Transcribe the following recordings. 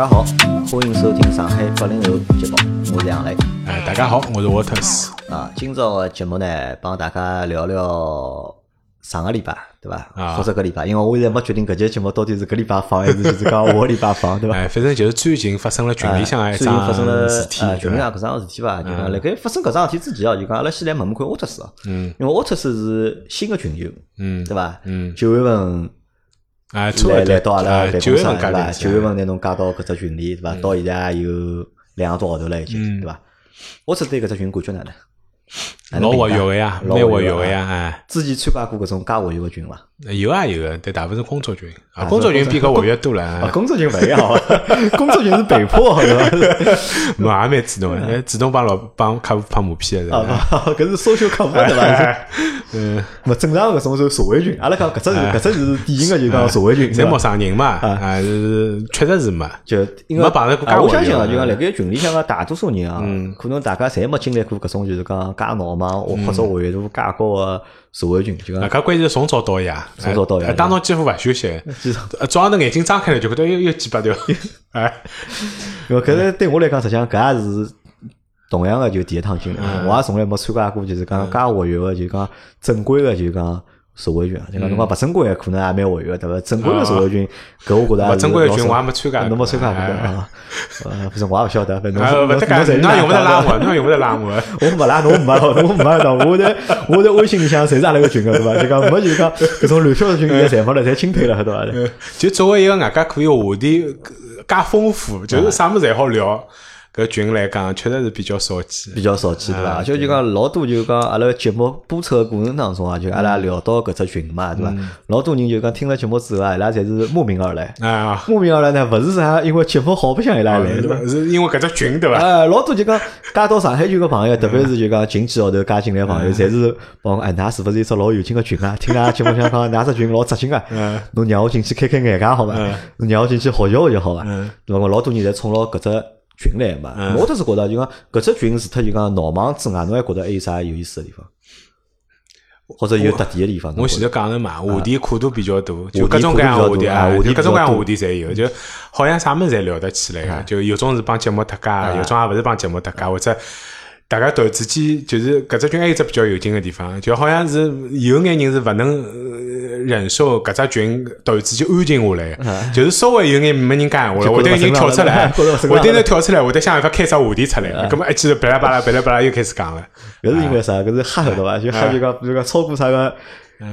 家好，欢迎收听上海八零后节目，我是杨磊。哎，大家好，我是沃特斯。啊，今朝个节目呢，帮大家聊聊上个礼拜，对伐？啊或者搿礼拜，因为我现在没决定搿节节目到底是搿礼拜放还是就是讲下个礼拜放，对伐？哎，反正就是最近发生了群里向哎最近一桩发生了事体，呃群里向搿桩事体伐？就讲辣盖发生搿桩事体之前哦，就讲阿拉先来问问看沃特斯哦，嗯因为沃特斯是新个群友，嗯对伐？嗯，九月份哎，差不多来来到阿拉哎办公室九月份对伐？加的，九月份拿侬加到搿只群里对伐？到现在也有两个多号头了已经，嗯对伐？我只对搿只群感觉哪能？老活跃个呀，老蛮活跃跃个呀，哎，之前参加过搿种加活跃个群伐？有啊有个，但大部分是工作群啊啊，工作群比搿活跃多了，工作群勿一样？工作群是被迫好伐？我也蛮主动的，主动帮老帮客户拍马屁的，是啊吧？，搿是 social 客户对伐？哎 嗯，勿正常搿种是社会群，阿拉讲搿只是搿只是典型个就讲社会群，侪陌？生人嘛，啊，是确实是没，就因为没碰着过我相信啊，就讲辣盖群里向个大多数人啊嗯，可能大家侪没经历过搿种就是讲加闹忙或或者活跃度介高个社会群，就搿关键是从早到夜，从早到夜哎当中几乎勿休息，早上头眼睛张开了就觉得又又几百条，哎，搿是对我来讲，实际上搿也是同样个就第一趟经历，嗯。我也从来没参加过，就是讲介活跃个，就讲正规个，就讲社会群，就讲侬讲勿正规个可能也蛮活跃，对伐？正规个社会群，搿我觉得勿正规个群我还没参加侬没参加过哎啊？呃，反正我也勿晓得，反正啊，侬用勿得拉我，我，侬用勿得拉我。我没拉侬，没拉侬，没拉 侬，我在我在微信里向侪是阿拉个群个，对伐？就讲没就讲搿种乱七八糟群现在侪没了，侪清退了，对伐？就作为一个外加可以话题介丰富，就是啥物事侪好聊，搿群来讲确实是比较少见。比较少见对伐？啊而且就讲老多就讲阿拉节目播出个过程当中啊，就阿拉聊到搿只群嘛，对伐？老多人就讲听了节目之后啊，伊拉侪是慕名而来。啊，慕名而来呢，勿是啥因为节目好白相伊拉来，对伐？是因为搿只群对伐？哎，老多就讲加到上海群个朋友，特别是就讲近几号头加进来个朋友，侪是帮我哎，㑚是勿是一只老有劲个 群啊？听㑚节目想讲，㑚只群老扎劲啊！侬让我进去开开眼界好伐？侬让我进去学习学习好伐？对伐？我老多人侪冲牢搿只群来嘛。我倒是觉得就讲搿只群除脱就讲闹忙之外，侬还觉得还有啥有意思的地方？或者有特点的地方？我前头讲了嘛，话题跨度比较大，就各种各样话题啊，话题就各种各样话题侪有，就好像啥物事侪聊得起来个。就有种是帮节目搭界，有种也勿是帮节目搭界，或者大家突然之间就是搿只群还有一只比较有劲个地方，就好像是有眼人是勿能呃忍受搿只群突然之间安静下来个，就是稍微有眼没人讲闲话了，会 得有人跳出来，我得人跳出来，会得想办法开啥话题出来，葛末一记头巴拉巴拉巴拉巴拉又开始讲了。搿是因为啥？搿是黑对伐？就吓就讲，比如讲超过啥个嗯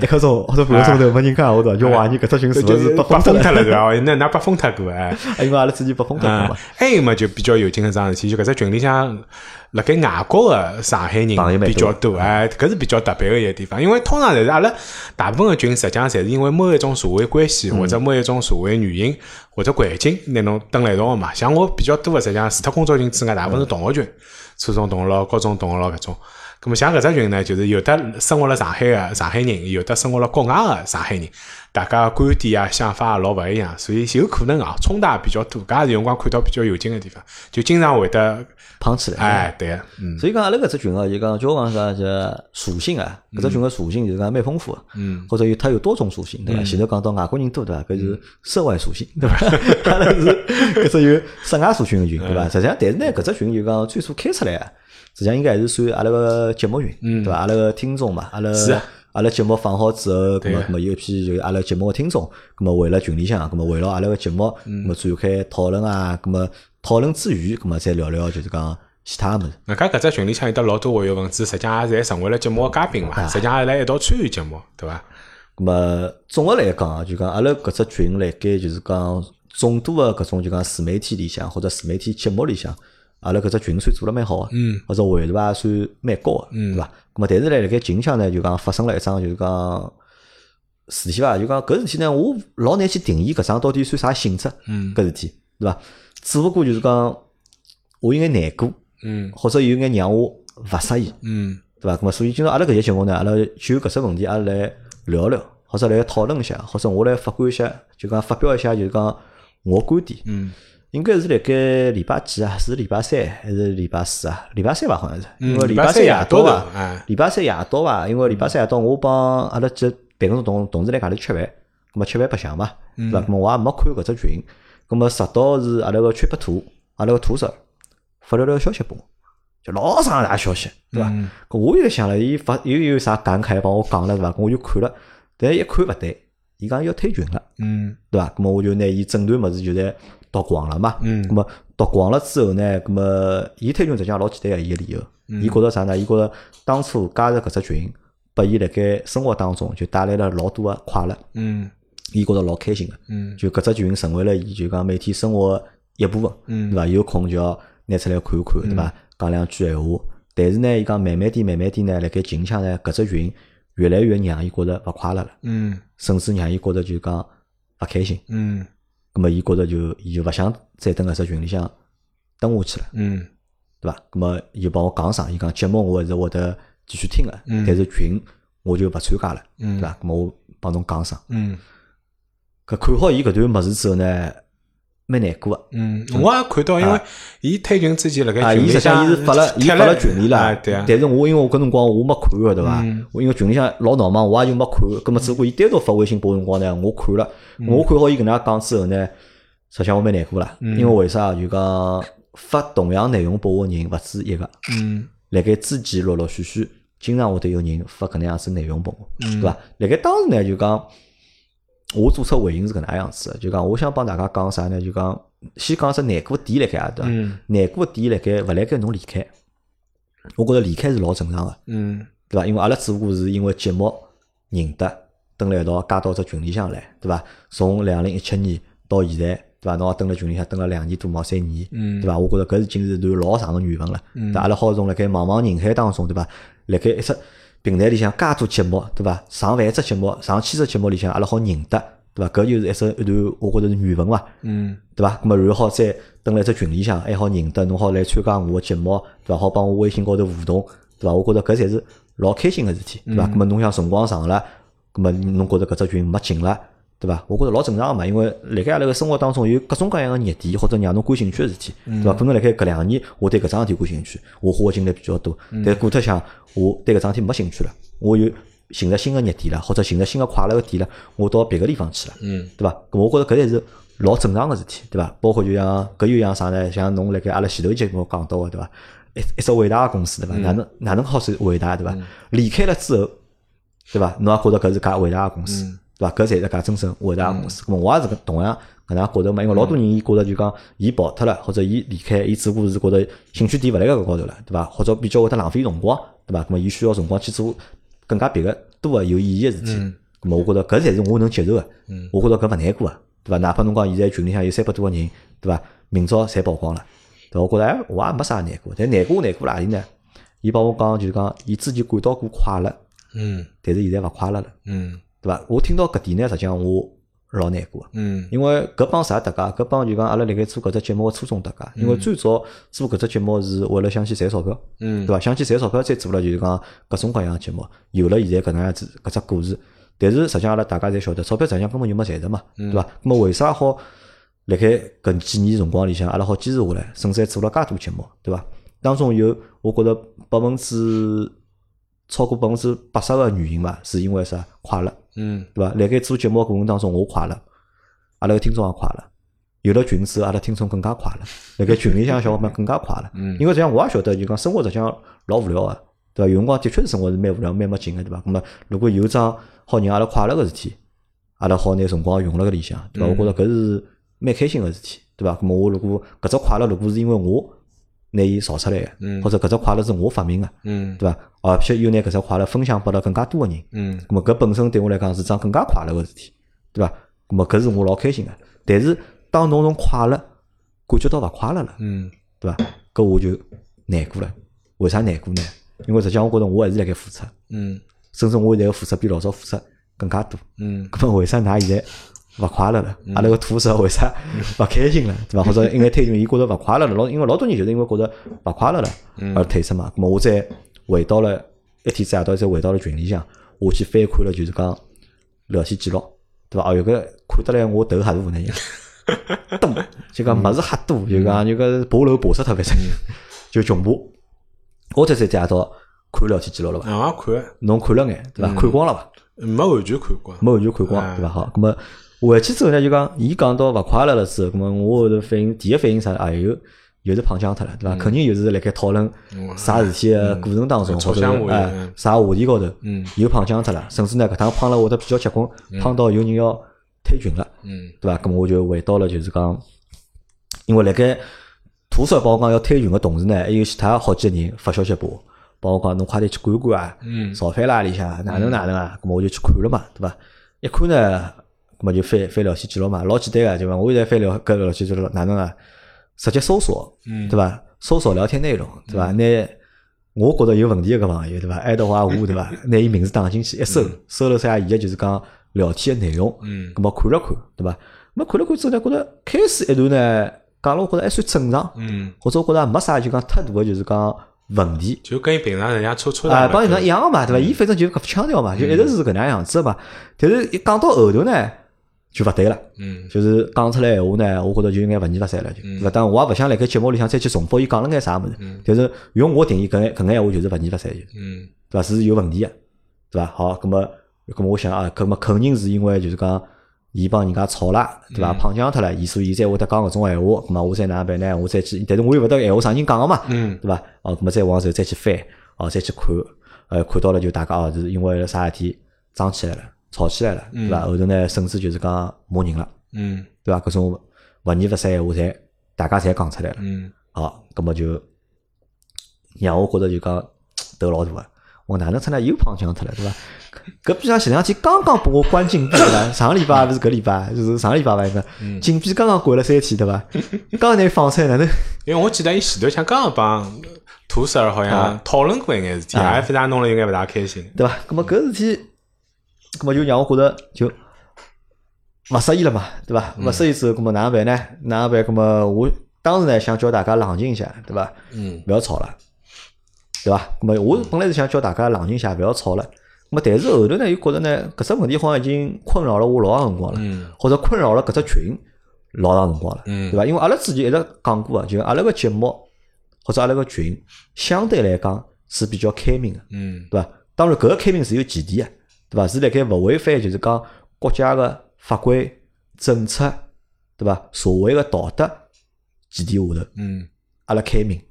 一刻钟或者半个钟头没人讲闲话对伐？就怀疑搿只群是勿就是封脱了了对伐？那那被封脱过哎。因为阿拉之前被封脱过啊嘛。，还有嘛，就比较有劲个桩事体，就搿只群里向，辣盖外国个上海人比较多，哎，搿是比较特别个一个地方。因为通常侪是阿拉大部分个群，实际上侪是因为某一种社会关系，或者某一种社会原因，或者环境，拿侬蹲辣一道个嘛。像我比较多个，实际上除脱工作群之外，大部分是同学群，初中同学咯，高中同学咯搿种。咁么像搿只群呢，就是有的生活辣上海个上海人，有的生活辣国外个上海人，大家观点啊、想法啊老勿一样，所以有可能啊冲突也比较多。搿也是有辰光看到比较有劲个地方，就经常会得碰起来。哎，对个，嗯所以讲阿拉搿只群啊，就讲交往啥就属性啊，搿只群个属性就是讲蛮丰富个，嗯，或者有它有多种属性，对伐？前头讲到外国人多对伐？搿是涉外属性，对伐？阿拉是搿只有涉外属性个群，对伐？实际上，但是呢，搿只群就讲最初开出来啊，实际上应该还是算阿拉个节目群，对伐？阿拉个听众嘛，阿拉阿拉节目放好之后，咁么对咁么有一批就是阿拉节目个听众，咁么围辣群里向，咁么围绕阿拉个节目，咁么展开讨论啊，咁么讨论之余，咁么再聊聊就是讲其他个物事。外加搿只群里向有得老多活跃分子，实际上也侪成为了节目个嘉宾嘛，实际上也来一道参与节目，对伐？咁么总个来讲啊，就讲阿拉搿只群辣盖就是讲众多个搿种就讲自媒体里向或者自媒体节目里向，阿拉搿只群算做了蛮好个，嗯，或者活跃度也算蛮高个，嗯对伐？咁么但是呢，辣盖近腔呢，就讲发生了一桩就是讲事体伐，就讲搿事体呢，我老难去定义搿桩到底算啥性质，嗯搿事体，对伐？只不过就是讲我有眼难过，嗯或者有眼让我勿适意，嗯对伐？咁么所以今朝阿拉搿节节目呢，阿拉就搿只问题，阿拉来聊聊，或者来讨论一下，或者我来发表一下，就讲发表一下，就是讲我观点。嗯应该是辣盖礼拜几啊？是礼拜三还是礼拜四啊？礼拜三吧，好像是。嗯因为礼拜三夜到夜到的啊哎，礼拜三夜到伐？因为礼拜三夜到，我帮阿拉几办公室同同事辣外头吃饭，咁么吃饭白相嘛，对伐？咁么我也没看搿只群，葛末直到是阿拉个缺不图，阿拉个图手发了条消息拨我，就老长大消息，对伐？嗯搿我又想了，伊发又有啥感慨帮我讲了，对伐？搿我就看了，但一看勿对，伊讲要退群了。嗯对伐？咁么我就拿伊整段物事就侪读光了嘛。嗯那么读光了之后呢，那么伊推群实际上老简单个伊个理由，嗯伊觉着啥呢？伊觉着当初加入搿只群，拨伊辣盖生活当中就带来了老多个快乐，嗯伊觉着老开心个。嗯就搿只群成为了伊就讲每天生活一部分，嗯对伐？有空就要拿出来看看，对伐？讲两句闲话。但是呢，伊讲慢慢点、慢慢点呢，辣盖近腔呢，搿只群越来越让伊觉着勿快乐了，嗯甚至让伊觉着就讲勿开心。嗯咁么伊觉着就伊就勿想再等搿只群里向蹲下去了，嗯对伐？咁么伊就帮我讲上，伊讲节目我还是会得继续听个，嗯但是群我就勿参加了，嗯对伐？咁么我帮侬讲上。嗯搿看好伊搿段物事之后呢，蛮难过个。嗯，我也看到，因为伊退群之前辣啊，盖群里伊实际上向伊是发了，伊发了群里了，啊对啊，但是我因为我搿辰光我没看个，对伐嗯？我因为群里向老闹忙，我也就没看。葛末只不过伊单独发微信拨我辰光呢，我看了。嗯我看好伊搿能介讲之后呢，实际上我蛮难过啦。嗯因为为啥？就讲发同样内容拨我个人勿止一个，嗯辣盖之前陆陆续续经常会得有人发搿能样子内容拨我，嗯对伐？辣盖当时呢，就讲我做出回应是搿能样子的，就讲我想帮大家讲啥呢？就讲先讲只难过点辣盖啊，对伐？嗯难过点辣盖勿辣盖侬离开，我觉着离开是老正常个，嗯对伐？因为阿拉只不过是因为节目认得，蹲辣一道加到只群里向来，对伐？从两零一七年到现在，对伐？侬也蹲辣群里向蹲了两年多毛三年，嗯对伐？我觉着搿已经是段老长个缘分了，嗯对？阿拉好从辣盖茫茫人海当中，对伐？辣盖一只平台里向介多节目，对伐？上万只节目，上千只节目里向，阿拉好认得，对伐？搿就是一首一段，我觉着是缘分伐？嗯对伐？咁么然后再登辣一只群里向，还好认得，侬好来参加我个节目，对伐？好帮我微信高头互动，对伐？我觉着搿才是老开心个事体，对伐？咁么侬想辰光长了，咁么侬觉着搿只群没劲了，对伐？我觉着老正常个嘛，因为辣盖阿拉个生活当中有各种各样个热点或者让侬感兴趣个事体，对伐？可能辣盖搿两年我对搿桩事体感兴趣，我花个精力比较多，但过脱想我对搿桩事体没兴趣了，我又寻着新个热点了，或者寻着新个快乐个点了，我到别个地方去了。嗯对伐？咁我觉着搿才是老正常个事体，对伐？包括就像搿又像啥呢？像侬辣盖阿拉前头节目讲到个，对伐？一一只伟大个公司，对伐？哪能哪能好是伟大，对伐？离开了之后，对伐？侬也觉着搿是家伟大个公司，对伐？搿才是假真正伟大个公司。咁么我也是搿同样搿能样觉着嘛，因为老多人伊觉着就讲伊跑脱了，或者伊离开，伊只不过是觉着兴趣点勿辣盖搿高头了，对伐？或者比较会得浪费辰光，对伐？咾么伊需要辰光去做更加别个多个有意义个事体。咁么我觉着搿才是我能接受个，我觉着搿勿难过个，对伐？哪怕侬讲现在群里向有三百多个人，对伐？明朝侪曝光了，对伐？我觉着哎，我也没啥难过，但难过难过哪里呢？伊帮我讲就是讲，伊之前感到过快乐，嗯但是现在勿快乐了，嗯对伐？我听到搿点呢，实际上我老难过个。嗯因为搿帮啥搭界？搿帮就讲阿拉辣盖做搿只节目个初衷搭界。因为最早做搿只节目是为了想去赚钞票，嗯对伐？想去赚钞票，再做了就是讲各种各样个节目，有了现在搿能样子搿只故事。但是实际上阿拉大家侪晓得，钞票实际上根本就没赚着嘛，对伐？那么为啥好辣盖搿几年辰光里向，阿拉好坚持下来，甚至还做了介多节目，对伐？当中有我觉着百分之超过百分之八十个原因嘛，是因为啥？快乐。嗯对伐？辣盖做节目过程当中，我快乐，阿拉个听众也快乐。有了群之后，阿拉听众更加快乐。辣盖群里向小伙伴更加快乐。嗯因为实际上我也晓得，就讲生活实际上老无聊个，对伐？有辰光的确是生活是蛮无聊、蛮没劲个，对伐？那么如果有桩好让阿拉快乐个事体，阿拉好拿辰光用辣搿里向，对伐？我觉着搿是蛮开心个事体，对伐？那么我如果搿只快乐如果是因为我拿伊造出来个，嗯或者搿只快乐是我发明个，嗯对伐？而且又拿搿只快乐分享拨了更加多个人。嗯咁么搿本身对我来讲是桩更加快乐个事体，对伐？咁么搿是我老开心个。但是当侬从快乐感觉到勿快乐了，嗯对伐？搿我就难过了。为啥难过呢？因为实际上我觉着我还是辣盖付出，嗯甚至我现在个付出比老早付出更加多。嗯咁么为啥㑚现在勿快乐了？阿拉个土色为啥 勿开心了？对伐？或者 因为退休，伊觉着勿快乐了，老因为老多人就是因为觉着勿快乐了而退出嘛。咁么我再回到了一天子夜到，再回到了群里向，我去翻看了就是讲聊天记录，对伐？哦有，搿看得来我头吓大呢，多就讲物事瞎多，就讲就搿爬楼爬死脱，反正就穷爬。我才再夜到看聊天记录了伐？啊，我看侬看了眼对伐？看光了伐？没完全看光。没完全看光，哎对伐？好，咁么回去之后呢，就讲伊讲到勿快乐了之后，咁么我后头反应第一反应啥？啊，又又是胖僵脱了，对伐？肯定又是辣盖讨论啥事体个过程当中，或者哎啥话题高头，又胖僵脱了，甚至呢搿趟胖了会得比较结棍，胖到有人要退群了，对伐？咁么我就回到了就是讲，因为辣盖屠杀包讲要退群个同时呢，还有其他好几个人发消息拨我，帮我讲侬快点去管管啊，造反啦里向哪能哪能啊？咁么我就去看了嘛，对伐？一看呢。咁么就翻翻聊天记录嘛，老简单个，对伐？我现在翻聊搿聊天记录哪能啊？直接搜索，对伐？搜索聊天内容，对伐？拿我觉得有问题个朋友，对伐？爱德华吴，对伐？拿伊名字打进去一搜，搜了啥？伊个就是讲聊天个内容，嗯，咁么看了看，对伐？咁看了看之后呢，觉着开始一段呢，讲了我觉着还算正常，嗯，或者我觉得没啥就讲太大个就是讲问题，就跟平常人家抽抽啊，帮平常一样个嘛，对伐？伊反正就搿副腔调嘛，就一直是搿能样子个嘛。但是一讲到后头呢。就勿对了，嗯，就是讲出来闲话呢，我觉着就有眼勿二勿三了，就，勿当我也勿想辣盖节目里向再去重复伊讲了眼啥物事，但是用我定义搿眼搿眼闲话就是勿二勿三，就，嗯，对伐？是有问题个，对伐？好，葛么葛么我想啊，葛么肯定是因为就是讲伊帮人家吵了，对伐？胖僵脱了，伊所以才会得讲搿种闲话，葛末我再哪能办呢？我再去，但是我又勿得闲话啥人讲个嘛，嗯，对伐？哦，葛末再往后再去翻，哦，再去看，呃，看到了就大家哦，是因为啥事体涨起来了。吵起来了，对伐？后头呢，甚至就是讲骂人了，嗯，对伐？搿种勿二勿三闲话，侪大家侪讲出来了，嗯，好，葛末就让我觉着就讲头老大个，我哪能出来又胖强脱了，对伐？搿比上前两天刚刚把我关禁闭了，上个礼拜勿是搿礼拜，就是上个礼拜伐？应该禁闭刚刚关了三天，对伐？刚刚拿放出来，哪能？因为我记得伊前头像刚刚帮涂十儿好像讨论过一眼事体，也非常弄了，应该勿大开心，对伐？葛末搿事体。咁么就让我觉着就勿适意了嘛，对伐？勿适意之后，咁么哪能办呢？哪能办？咁么我当时呢想叫大家冷静一下，对伐？嗯，勿要吵了，对伐？咁么我本来是想叫大家冷静一下，勿要吵了。咁么但是后头呢又觉着呢，搿只问题好像已经困扰了我老长辰光了，或者困扰了搿只群老长辰光了，对伐？因为阿拉之前一直讲过啊，就阿拉个节目或者阿拉个群相对来讲是比较开明的，嗯，对伐？当然搿个开明是有前提个。对伐？是辣盖勿违反，就是讲国家个法规、政策，对伐？社会个道德前提下头，嗯，阿拉开明，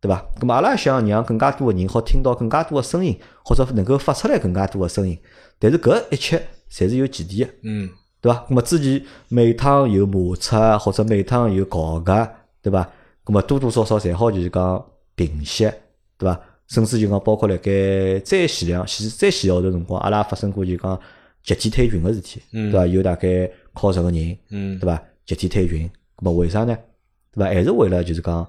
对伐？咁么阿拉想让更加多个人好听到更加多个声音，或者能够发出来更加多个声音。但是搿一切侪是有前提个，嗯，对伐？咁么之前每趟有摩擦，或者每趟有搞个，对伐？咁么多多少少侪好就是讲平息，对伐？甚至就讲包括辣盖再前两、前再前号头辰光，阿拉发生过就讲集体退群个事体，对伐？有大概靠十个人，对伐？集体退群，咁么为啥呢？对伐？还是为了就是讲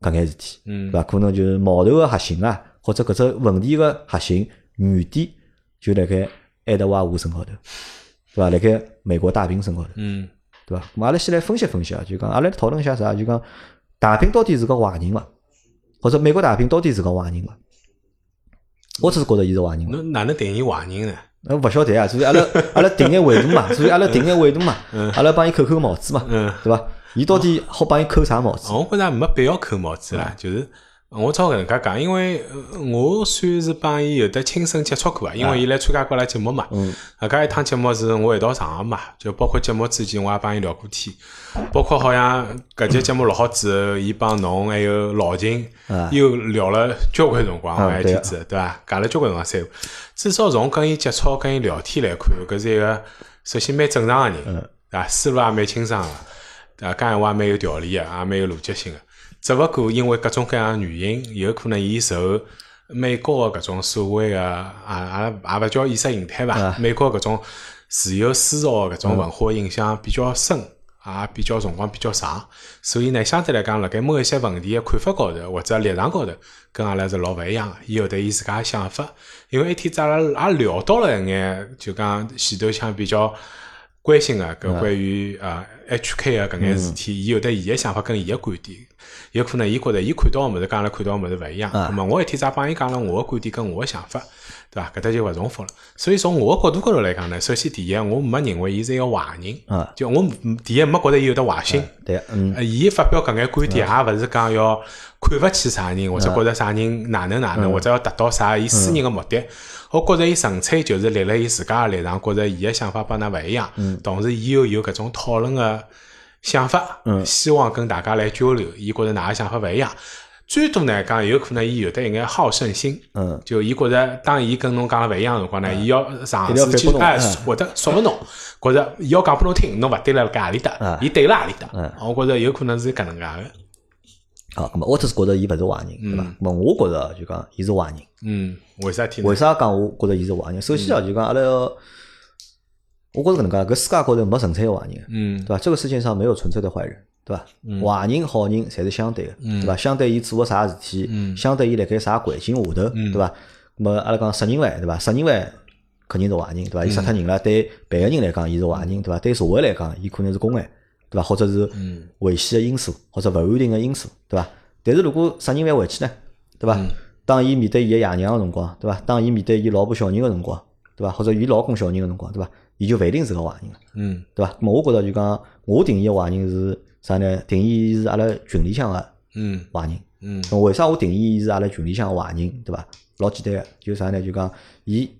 搿眼事体，对伐？可能就是矛头个核心啊，或者搿只问题个核心原点就辣盖爱德华伍身高头，对伐？辣盖美国大兵身高头，对伐？咁阿拉先来分析分析啊，就讲阿拉讨论一下啥？就讲大兵到底是个坏人伐？或者美国大兵到底是个坏人伐？我只是觉得伊是坏人。侬哪能定义坏人呢？那，勿晓得啊，所以阿拉 阿拉定眼维度嘛，所以阿拉定眼维度嘛，阿拉帮伊扣扣帽子嘛，对伐？伊到底好帮伊扣啥帽子？我觉着没必要扣帽子啦，就是。我照搿能介讲，因为我算是帮伊有得亲身接触过啊，因为伊来参加过阿拉节目嘛。嗯。搿家一趟节目是我一道上个嘛，就包括节目之前我也帮伊聊过天，包括好像搿节节目录好之后，伊帮侬还有老秦又聊了交关辰光，我还记得，对伐？讲了交关辰光三，至少从跟伊接触、跟伊聊天来看，搿是一个首先蛮正常个人，对伐？思路也蛮清爽个，对伐？讲闲话也蛮有条理个，也蛮有逻辑性个。只勿过因为各种各样原因，有可能伊受美国个搿种所谓个啊啊也勿叫意识形态伐？美国搿种自由思潮搿种文化影响比较深，也比较辰光比较长，所以呢，相对来讲，辣盖某一些问题个看法高头或者立场高头，跟阿拉是老勿一样个。伊有得伊自家想法，因为一天子阿拉也聊到了一眼，就讲前头腔比较关心个搿关于啊。HK 个搿眼事体，伊有得伊个想法跟伊个观点，有可能伊觉着伊看到个物事，跟阿拉看到个物事勿一样。咁么我一天再帮伊讲了我个观点跟我个想法，对伐？搿搭就勿重复了。所以从我个角度高头来讲呢，首先第一，我没认为伊是一个坏人，啊就我第一没觉得伊有得坏心。对，嗯，呃，伊发表搿眼观点，也勿是讲要看勿起啥人，或者觉着啥人哪能哪能，或者要达到啥伊私人个目的。我觉着伊纯粹就是立辣伊自家个立场，觉着伊个想法帮㑚勿一样，同时伊又有搿种讨论个想法，希望跟大家来交流。伊觉着㑚个想法勿一样，最多呢讲有可能伊有得一眼好胜心，嗯，就伊觉着当伊跟侬讲了勿一样个辰光呢，伊要尝试去哎或者说服侬，觉着伊要讲拨侬听，侬勿对了该何里搭嗯，伊对了何里搭嗯，我觉着有可能是搿能介个。好，咁么我只是觉着伊勿是坏人，对伐？咁么我觉着就讲伊是坏人。嗯，为啥体呢为？啥讲我觉着伊是坏人？首先啊，就讲阿拉要，我觉着搿能介，搿世界高头没纯粹个坏人，嗯对伐？这个世界上没有纯粹的坏人，对伐？坏人、好人侪是相对个，对伐？相对伊做个啥事体，相对伊辣盖啥环境下头，对伐？咁么阿拉讲杀人犯，对伐？杀人犯肯定是坏人，对伐？伊杀脱人了，对别个人来讲，伊是坏人，对伐？对社会来讲，伊可能是公害，对伐？或者是危险个因素，或者勿安定个因素，对伐？但是如果杀人犯回去呢，对伐？当伊面对伊个爷娘个辰光，对伐？当伊面对伊老婆小人个辰光，对伐？或者伊老公小人个辰光，对伐？伊就勿一定是个坏人了。嗯对伐？咁么我觉着就讲，我定义个坏人是啥呢？定义伊是阿拉群里向个嗯坏人。嗯咁为啥我定义伊是阿拉群里向个坏人？对伐？老简单个，就啥呢？就讲伊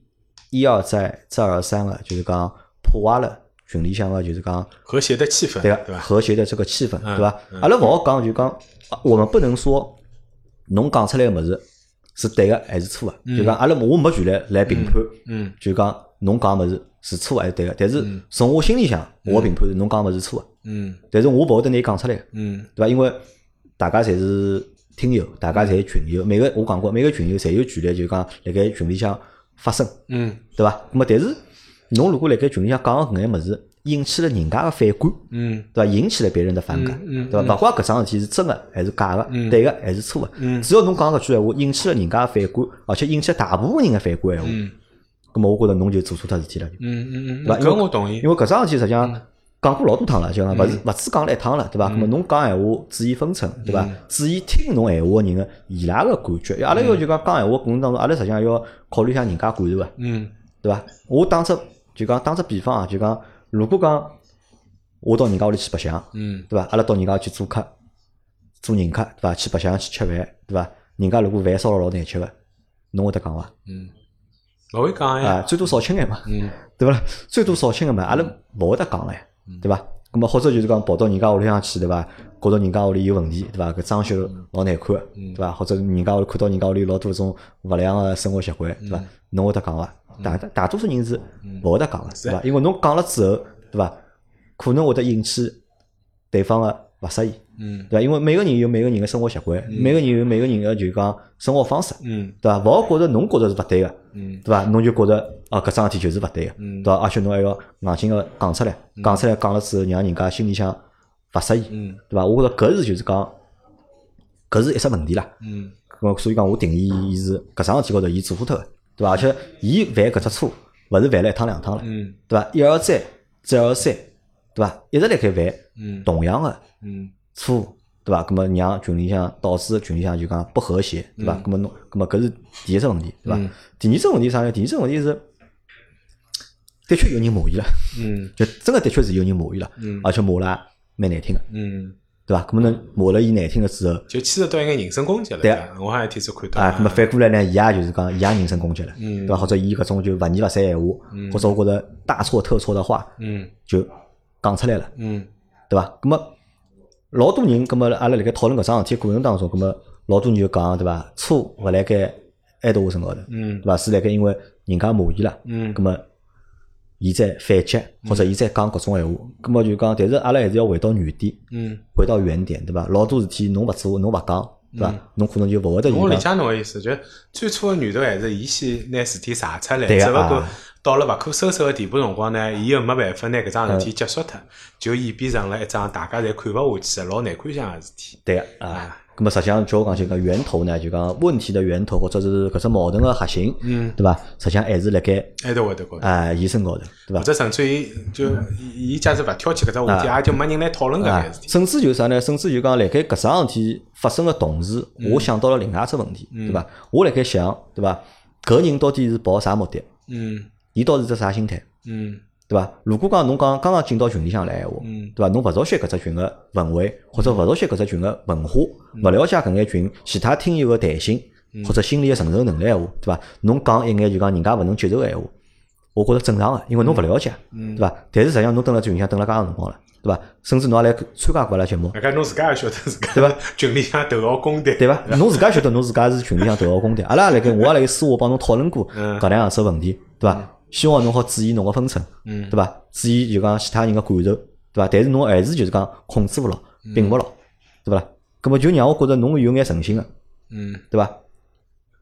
一而再，再而三个，就是讲破坏了群里向个，就是讲和谐的气氛，对个对吧？和谐的这个气氛，嗯对伐？阿拉勿好讲就讲，啊我们不能说侬讲出来个物事是对个还是错个，就讲阿拉我没权利来评判，嗯就讲侬讲个物事是错还是对个。但是从我心里向，我评判是侬讲个物事是错个，嗯但是我勿会得拿伊讲出来，嗯对伐？因为大家侪是听友，大家侪是群友，每个我讲过，每个群友侪有权利，就讲辣盖群里向发声，嗯对伐？那么但是侬如果辣盖群里向讲个搿眼物事，引起了人家个反感。嗯对伐？引起了别人的反感，嗯嗯对伐？勿管搿桩事体是真个还是假个，对个还是错个，嗯只要侬讲搿句闲话引起了人家的反感，而且引起了大部分人的反感闲话，嗯咁么我觉着侬就做错脱事体了，嗯嗯嗯，对伐？搿我同意因。为搿桩事体实际上讲过老多趟了，就讲勿是勿止讲了一趟了，对伐？那么侬讲闲话注意分寸，对伐？注意听侬闲话个人个伊拉个感觉，阿拉要就讲讲闲话过程当中，阿拉实际上要考虑一下人家感受个。嗯对伐？我打只就讲打只比方啊，就讲如果讲我到人家屋里去白相，嗯对伐？阿拉到人家去做客、做人客，对伐？去白相去吃饭，对伐？人家如果饭烧了老难吃个，侬会得讲伐？嗯，勿会讲啊，呀。最多少吃眼嘛，嗯对伐？最多少吃眼嘛，阿拉勿会得讲唻，对伐？咁么或者就是讲跑到人家屋里向去，对伐？觉着人家屋里有问题，对伐？搿装修老难看个，对伐？或者人家屋里看到人家屋里老多种勿良个生活习惯，对伐？侬会得讲伐？大大多数人是勿会得讲个，对伐？因为侬讲了之后，对伐？可能会得引起对方个勿适意，嗯对伐？因为每个人有每个人个生活习惯，每个人有每个人个就讲生活方式，嗯对伐？勿好觉着侬觉着是勿对个，嗯对伐？侬就觉着啊，搿桩事体就是勿对个，嗯对伐？而且侬还要硬劲个讲出来，讲出来讲了之后，让人家心里向勿适意，嗯对伐？我觉着搿是就是讲，搿是一只问题啦。嗯咁所以讲，我定义伊是搿桩事体高头伊做错脱个，对伐？而且伊犯搿只错，勿是犯了一趟两趟了，嗯对伐？一而再，再而三，对伐？一直辣盖犯嗯同样个嗯错误，对伐？那么让群里向导致群里向就讲不和谐，对伐？那么侬，那么搿是第一只问题，对伐嗯？第二只问题啥呢？第二只问题是，的确有人骂伊了，嗯 就真个的确是有人骂伊了，嗯而且骂了蛮难听个，嗯，对伐？咁么侬骂了伊难听个之后，就牵扯到一眼人身攻击了。对吧我好像天子看到。啊，咁么反过来呢，伊也就是讲，伊也人身攻击了，嗯对伐？或者伊搿种就勿二勿三闲话，或者我觉着大错特错的话，嗯就讲出来了，嗯对伐？咁么老多人，咁么阿拉辣盖讨论搿桩事体过程当中，咁么老多人就讲，对伐？错勿辣盖埃德华身高头，嗯。对伐？是辣盖因为人家骂伊了，嗯。咁么伊在反击，或者伊在讲搿种闲话，咁么就讲，但是阿拉还是要回到原点，嗯，回到原点，对伐？老多事体侬勿做，侬勿讲，对伐？侬可能就勿会得我理，解侬个意思，就最初个源头还是伊先拿事体查出来，只勿过啊到了勿可收拾个地步辰光呢，伊又没办法拿搿桩事体结束脱，就演变成了一桩大家侪看勿下去个老难看相个事体。对个啊。啊，咁么实际上叫我讲就讲源头呢，就讲问题的源头或者是搿只矛盾个核心，嗯，对伐？实际上还是辣盖还高头。啊医生高头，对伐？或者甚至于就伊伊假使勿挑起搿只话题，也就没人来讨论搿啊件事，体。甚至就啥呢？甚至就讲辣盖搿桩事体发生个同时，嗯我想到了另外一只问题，对伐？我辣盖想，对伐？搿人到底是抱啥目的？嗯伊到底是只啥心态？嗯对伐？如果讲侬讲刚刚进到群里向来闲话，嗯对伐？侬勿熟悉搿只群个氛围，或者勿熟悉搿只群个文化，嗯勿了解搿眼群其他听友个弹性或者心理个承受能力闲话，对伐？侬讲一眼就讲人家勿能接受个闲话，我觉着正常个，因为侬勿了解，嗯对伐？但是实际上侬蹲辣群里向蹲了介长辰光了，对伐？甚至侬也来参加过阿拉节目，大概侬自家也晓得自家对伐？群里向头号公敌，对伐？侬自家晓得侬自家是群里向头号公敌，阿拉也辣盖我也辣盖私下帮侬讨论过嗯搿两样子问题，对伐？希望侬好注意侬个分寸，嗯对伐？注意就讲其他人个感受，对伐？但是侬还是就是讲控制勿牢，并勿牢，对勿啦？葛么就让我觉着侬有眼诚信个，嗯对伐？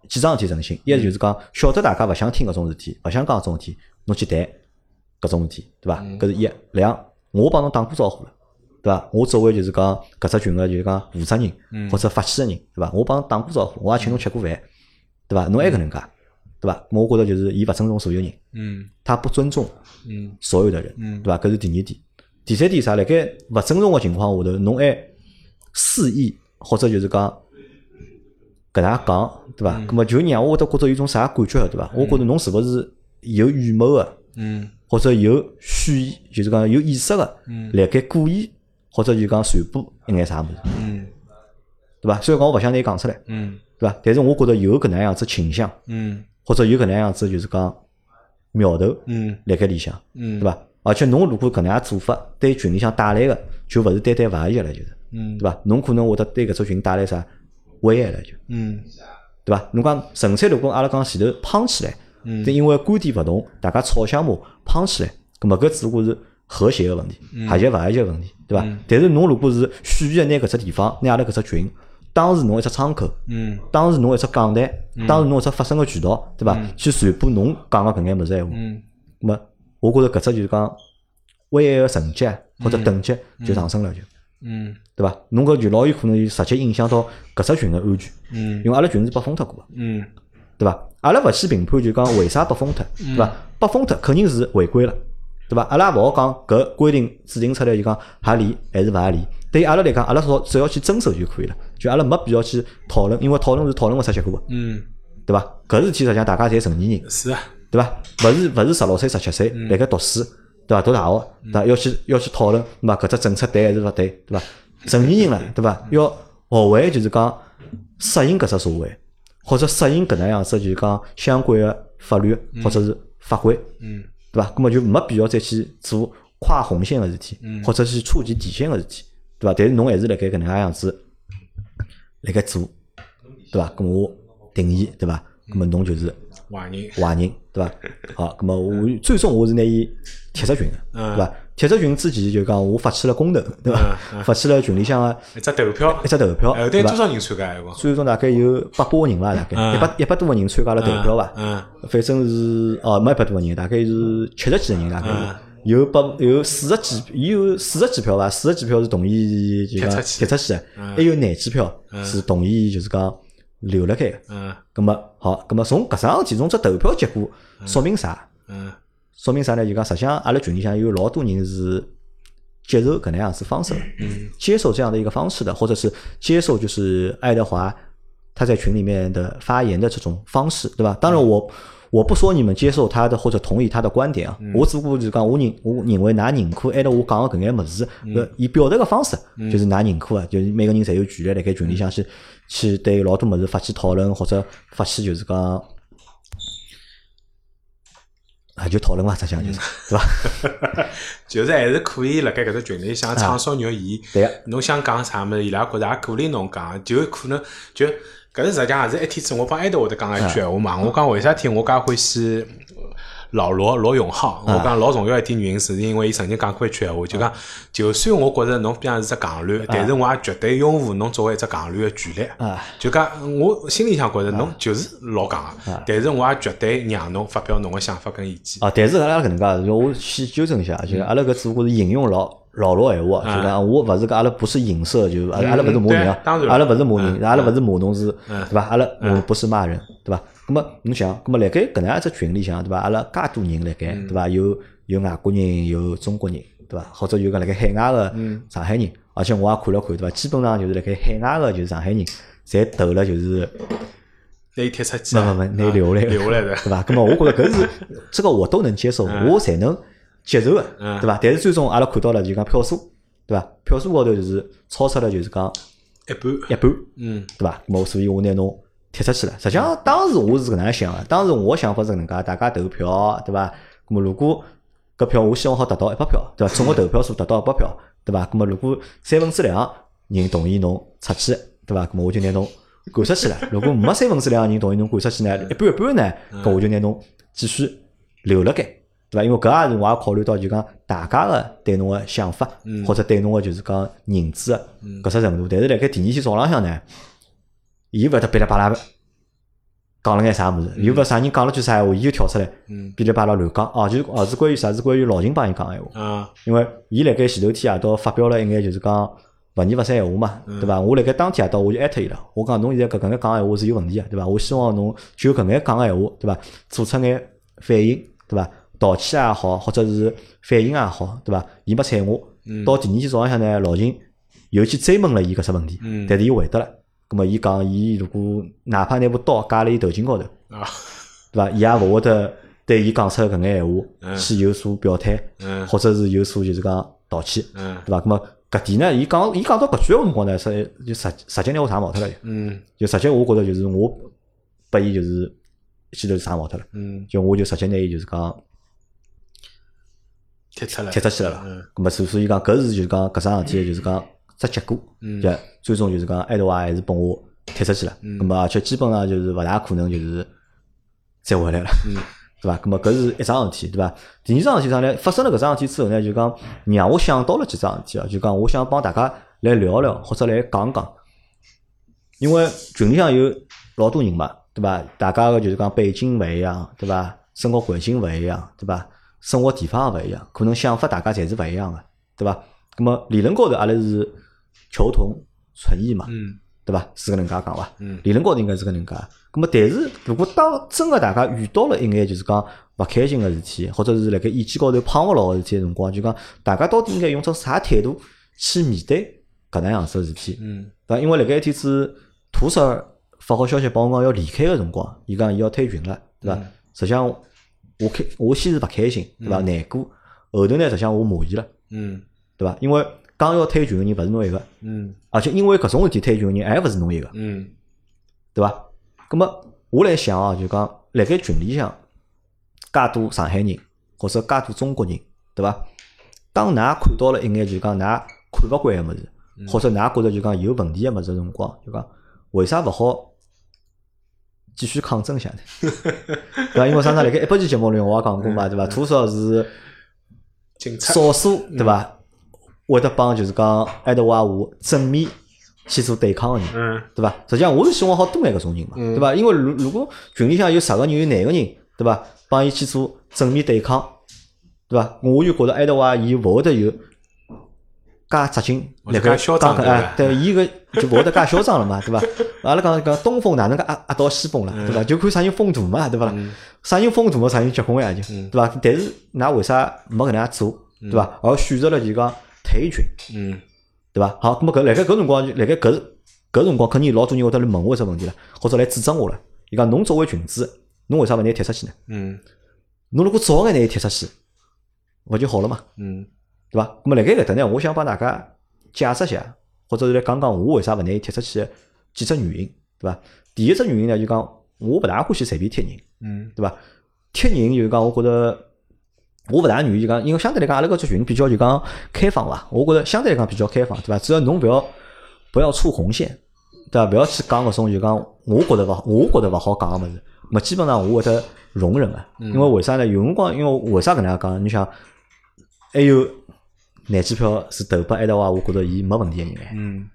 几桩事体诚信，一就是讲晓得大家勿想听搿种事体，勿想讲搿种事体，侬去谈搿种事体，对伐？搿是一。两，我帮侬打过招呼了，对伐？我作为就是讲搿只群个就是讲负责人或者发起个人，对伐？我帮侬打过招呼，我也请侬吃过饭，对伐？侬还搿能介，对伐？我觉着就是伊勿尊重所有人，嗯他不尊重嗯所有的人，嗯对伐？搿是第二点。第三点啥？辣盖勿尊重个情况下头，侬还肆意或者就是讲搿能介讲，对伐？葛末就让我会得觉着有种啥感觉了，对伐？我觉着侬是勿是有预谋个，嗯或者有蓄意，就是讲有意识个，辣盖故意或者就讲传播一眼啥物事，嗯对伐？虽然讲我勿想拿伊讲出来，嗯对伐？但是我觉着有搿能样子倾向，嗯或者有搿能样子就是讲苗头嗯辣盖里向。嗯，对伐？而且侬如果搿能样做法对群里向带来个，就勿是单单坏意了，就是，嗯对伐？侬可能会得对搿只群带来啥危害了，就，嗯对伐？侬讲纯粹如果阿拉讲前头胖起来，嗯但因为观点勿同，大家吵相骂胖起来，葛末搿只不过是和谐个问题，和谐勿和谐个问题，对伐？但是侬如果是蓄意地拿搿只地方，拿阿拉搿只群当时侬一只窗口，嗯当时侬一只讲台，当时侬一只发声个渠道，对伐？去传播侬讲个搿眼物事闲话。嗯咁么，我觉着搿只就是讲危害个层级或者等级就上升了，就嗯对伐？侬搿就老有可能就直接影响到搿只群个安全，嗯因为阿拉群是被封脱过个，嗯对伐？阿拉勿去评判就讲为啥被封脱，对伐？被封脱肯定是违规了，对伐？阿拉勿好讲搿规定制定出来就讲合理还是勿合理。对于阿拉来讲，阿拉只只要去遵守就可以了，就阿拉没必要去讨论，因为讨论是讨论勿出结果个，嗯，对伐？搿事体实际上大家侪成年人，是啊，对伐？勿是勿是十六岁、十七岁辣盖读书，对伐？读大学，对伐？要去要去讨论，对伐？搿只政策对还是勿对，对伐？成年人了，对伐？要学会就是讲适应搿只社会，或者适应搿能样子就是讲相关个法律或者是法规，嗯对伐？葛末就没必要再去做跨红线个事体，或者是触及底线个事体，对伐？但是侬还是辣盖搿能介样子辣盖做，对伐？葛末我定义，对伐？葛末侬就是。坏人，坏人，对伐？好，咁么我最终我是拿伊踢出群个，嗯对伐？踢出群之前就讲我发起了公投，对伐？发起了群里向个一只投票一，只投票，呃，对伐？多少人参加？最终大概有八百个人伐，大概嗯一百一百多个人参加了投票伐？嗯反正是哦，没一百多个人，大概是七十几个人，大概嗯有百有四十几，伊有四十几票伐？四十几票是同意就讲踢出去还有廿几票是同意就是讲留辣盖个。嗯咁么好，咁么从搿桩事体，从只投票结果说明啥？嗯说明啥呢？就讲实际上阿拉群里向有老多人是接受搿能样子方式的，嗯接受这样的一个方式的，或者是接受就是爱德华他在群里面的发言的这种方式，对吧？当然我。我不说你们接受他的或者同意他的观点啊，我只不过就是讲，我认我认为㑚认可，挨着我讲的搿眼物事，搿伊表达个方式就是㑚认可啊，就是每个人侪有权利辣盖群里向去去对老多物事发起讨论，或者发起就是讲啊，就讨论伐，实际上就是对伐？就是还是可以辣盖搿只群里向畅所欲言。对个，侬想讲啥物事，伊拉觉着也鼓励侬讲，就可能就搿是实际上也是一天子，我帮埃德会得讲一句闲话嘛。我讲为啥体我介欢喜老罗罗永浩？我讲老重要一点原因是因为伊曾经讲过一句闲话，就讲就算我觉着侬边上是只戆卵，但是我也绝对拥护侬作为一只戆卵个权利。啊，就讲我心里向觉着侬就是老戆个，但是我也绝对让侬发表侬个想法跟意见。啊，但是阿拉搿能介，就我先纠正一下，就阿拉搿只不过是引用老老老闲话，就讲我勿是讲阿拉不是影射，就阿拉阿拉勿是骂人啊，当然阿拉勿是骂人，阿拉勿是骂侬是，嗯对伐？阿拉我不是骂人，对伐？那么侬想，那么辣盖搿能样一只群里向，对伐？阿拉介多人辣盖，对伐？有有外国人，有中国人，对伐？或者有讲辣盖海外个上海人，而且我也看了看，对伐？基本上就是辣盖海外个就是上海人，侪投了就是。拿伊踢出去啊，没没没，拿留来，留下来 的，对伐？那么我觉着搿是这个我都能接受，我才能接受个，嗯对伐？但是最终阿拉看到了就讲票数，对伐？票数高头就是超出了就是讲一半，一半，嗯对伐？咁么所以我拿侬踢出去了。实际上当时我是搿能样想个，当时我想法是搿能介，大家投票，对伐？咁么如果搿票我希望好达到一百票，对伐？总个投票数达到一百票，对伐？咁么如果三分之两人同意侬出去，对伐？咁么我就拿侬赶出去了。如果没三分之两人同意侬赶出去呢，一半一半呢，搿我就拿侬继续留辣盖，对伐？因为搿也是我也考虑到就讲大家个对侬个想法，或者对侬个就是讲认知个搿只程度。但是辣盖第二天早浪向呢，伊勿会得噼里啪啦讲了眼啥物事，又勿是啥人讲了句啥闲话，伊就跳出来嗯噼里啪啦乱讲。哦，就哦是关于啥？是关于老秦帮伊讲闲话。啊，因为伊辣盖前头天夜到发表了一眼就是讲勿二勿三闲话嘛，对伐？我辣盖当天夜到我就艾特伊了，我讲侬现在搿搿眼讲闲话是有问题个，对伐？我希望侬就搿眼讲闲话，对伐？做出眼反应，对伐？道歉也好，或者是反应也好，对伐？伊没睬我，到第二天早浪向呢，老秦又去追问了伊搿只问题，嗯但是伊回答了。葛末伊讲，伊如果哪怕拿把刀架辣伊头颈高头，啊，对伐？伊也勿会得对伊讲出搿眼闲话嗯去有所表态，嗯或者是有所就是讲道歉，嗯对伐？咁么搿点呢？伊讲伊讲到搿句闲话辰光呢，实就实实际拿我上毛脱了，嗯就实际我觉着就是我拨伊就是一记头上毛脱了，嗯，就我就直接拿伊就是讲踢出来，踢出去了啦嗯。咁么所所以讲搿是就是讲搿桩事体就是讲只结果，嗯就最终就是讲爱德华还是把我踢出去了，咁么而且基本上就是勿大可能就是再回来了。嗯 对伐？咁么搿是一桩事体，对伐？第二桩事体上来发生了搿桩事体之后呢，就讲让我想到了几桩事体啊，就讲我想帮大家来聊聊，或者来讲讲，因为群里向有老多人嘛，对伐？大家个就是讲背景勿一样，对伐？生活环境勿一样，对伐？生活地方也勿一样，可能想法大家侪是勿一样个，对伐？那么理论高头阿拉是求同存异嘛，嗯对伐？是搿能介讲伐？嗯理论高头应该是搿能介。那么，但是如果当真个大家遇到了一眼就是讲勿开心个事体，或者是辣盖意见高头碰勿牢个事体个辰光，就讲大家到底应该用种啥态度去面对搿能样子个事体？嗯对伐？因为辣盖一天子土婶儿发好消息帮我讲要离开个辰光，伊讲伊要退群了，对伐？实际上我开我先是勿开心，对伐？难过，后头呢，实际上我骂伊了，嗯对伐？因为讲要退群个人勿是侬一个，嗯而且因为搿种事体退群个人还勿是侬一个。嗯对伐？咁么我来想啊，就讲辣盖群里向，介多上海人或者介多中国人，对伐？当㑚看到了一眼就讲㑚看勿惯个物事，或者㑚觉着就讲有问题个物事个辰光，就讲为啥勿好继续抗争下呢？对伐？因为上趟辣盖一百期节目里我也讲过嘛，对伐？多少是少数对伐？会得帮就是讲爱德华五正面去做对抗个人。嗯对伐？实际上我是希望好多眼搿种人嘛，对伐？因为如如果群里向有十个人有廿个人，对伐？帮伊去做正面对抗，对伐？我就觉着爱德华伊勿会得有介扎劲，辣盖或者介嚣张讲对伐哎，对，伊个就勿会得介嚣张了嘛，对伐？阿拉讲讲东风哪能介压压到西风了，对伐？就看啥人风大嘛，对伐？啥人风大嘛，啥人结棍呀就，对伐？但是㑚为啥没搿能样做，对伐？而选择了就讲退群，嗯对伐？好，咁么搿辣盖搿辰光辣盖搿搿辰光，肯定老多人会得来问我一只问题了，或者来指责我了。伊讲侬作为群主，侬为啥勿拿伊踢出去呢？嗯侬如果早眼拿伊踢出去，勿就好了嘛？嗯对伐？咁么辣盖搿搭呢，我想帮大家解释一下，或者是来讲讲我为啥勿拿伊踢出去的几只原因，对伐？第一只原因呢，就讲我勿大欢喜随便踢人，嗯对伐？踢人就是讲，我觉着我勿大愿意，就讲，因为相对来讲，阿拉搿只群比较就讲开放伐，我觉着相对来讲比较开放，对伐？只要侬勿要不要触红线，对伐？勿要去讲搿种就讲我觉着勿，我觉着勿好讲个物事，么基本上我会得容忍个，因为为啥呢？有辰光，因为为啥搿能样讲？你想，还有廿几票是投拨埃德华，我觉着伊没问题个人哎。嗯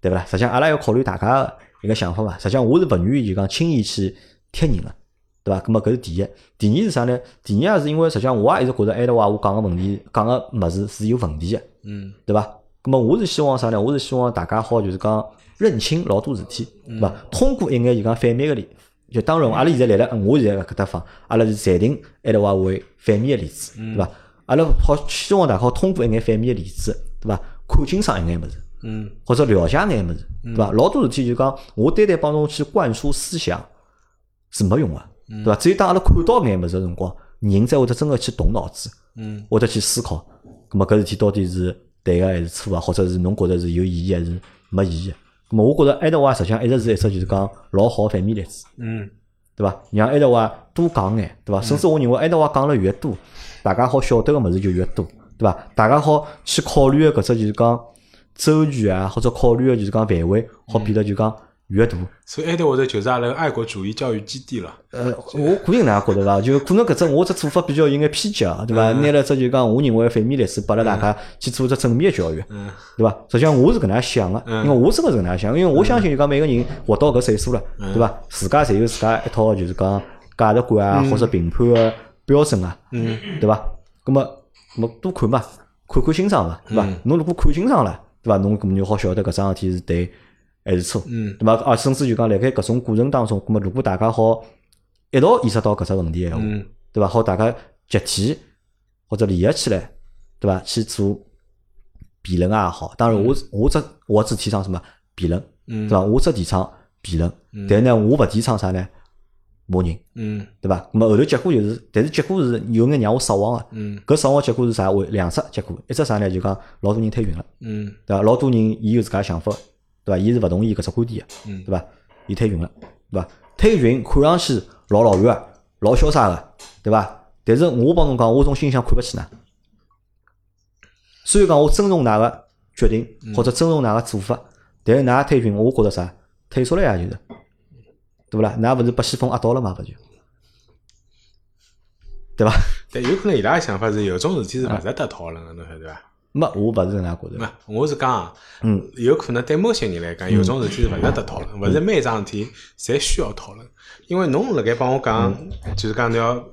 对伐啦？实际上，阿拉要考虑大家个一个想法嘛。实际上，我是勿愿意就讲轻易去踢人个，对伐？咁么搿是第一。第二是啥呢？第二也是因为实际上我也一直觉着埃德华我讲个问题讲个物事是有问题个，嗯对伐？咁么我是希望啥呢？我是希望大家好就是讲认清老多事体，对伐？通过一眼就讲反面个例，就当然阿拉现在来了，我现在搿搭方，阿拉是裁定埃德华为反面个例子，对伐？阿拉好希望大家好通过一眼反面个例子，对伐？看清爽一眼物事。嗯或者了解一眼物事，对伐？老多事体就讲，我单单帮侬去灌输思想是没用个，对伐？只有当阿拉看到眼物事个辰光，人才会得真个去动脑子，嗯会得去思考，咁么搿事体到底是对个还是错个？或者是侬觉着是有意义还是没意义？咁么我觉着爱德华实际上一直是一只就是讲老好个反面例子，嗯对伐？让爱德华多讲眼，对伐？甚至我认为爱德华讲了越多，大家好晓得个物事就越多，对伐？大家好去考虑个搿只就是讲周全啊，或者考虑个就是讲范围，好变得就讲越大。所以埃德沃德就是阿拉个爱国主义教育基地了。呃，我个人哪能觉得啦？就可能搿只我只做法比较有眼偏激啊，对伐？拿了只就讲我认为反面例子，拨了大家去做只正面的教育，嗯对伐？实际上我是搿能样想个，因为我真个是搿能样想，因为我相信就讲每个人活到搿岁数了，对伐？自家侪有自家一套就是讲价值观啊，或者评判个标准啊，嗯对伐？葛么，葛么多看嘛，看看欣赏嘛，对伐？侬如果看欣赏了，对伐？侬搿么就好晓得搿桩事体是对还是错，嗯对伐？啊，甚至就讲辣盖搿种过程当中，葛么如果大家好一道意识到搿只问题个闲话，嗯对伐？好，大家集体或者联合起来，对伐？去做辩论也好，当然我我只我只提倡什么辩论，嗯对伐？我只提倡辩论，但是呢，我勿提倡啥呢？骂人，嗯对伐？那么后头结果就是，但是结果是有眼让我失望个。嗯搿失望结果是啥？为两只结果，一只啥呢？就讲老多人退群了，嗯对伐？老多人伊有自家想法，对伐？伊是勿同意搿只观点个，嗯对伐？伊退群了，对伐？退群看上去老老远个，老潇洒个，对伐？但是我帮侬讲，我从心里向看勿起㑚。虽然讲我尊重㑚个决定或者尊重㑚个做法，但是㑚退群，我觉着啥？退出来呀，就是，对勿啦？㑚勿是被西风压倒了嘛？勿就，对伐？但有可能伊拉个想法是有种事体是勿值得讨论个，侬晓得伐？没，我勿是搿能介觉着。没，我是讲啊，嗯，有可能对某些人来讲，有种事体是勿值得讨论，勿是每桩事体侪需要讨论。因为侬辣盖帮我讲，就是讲侬要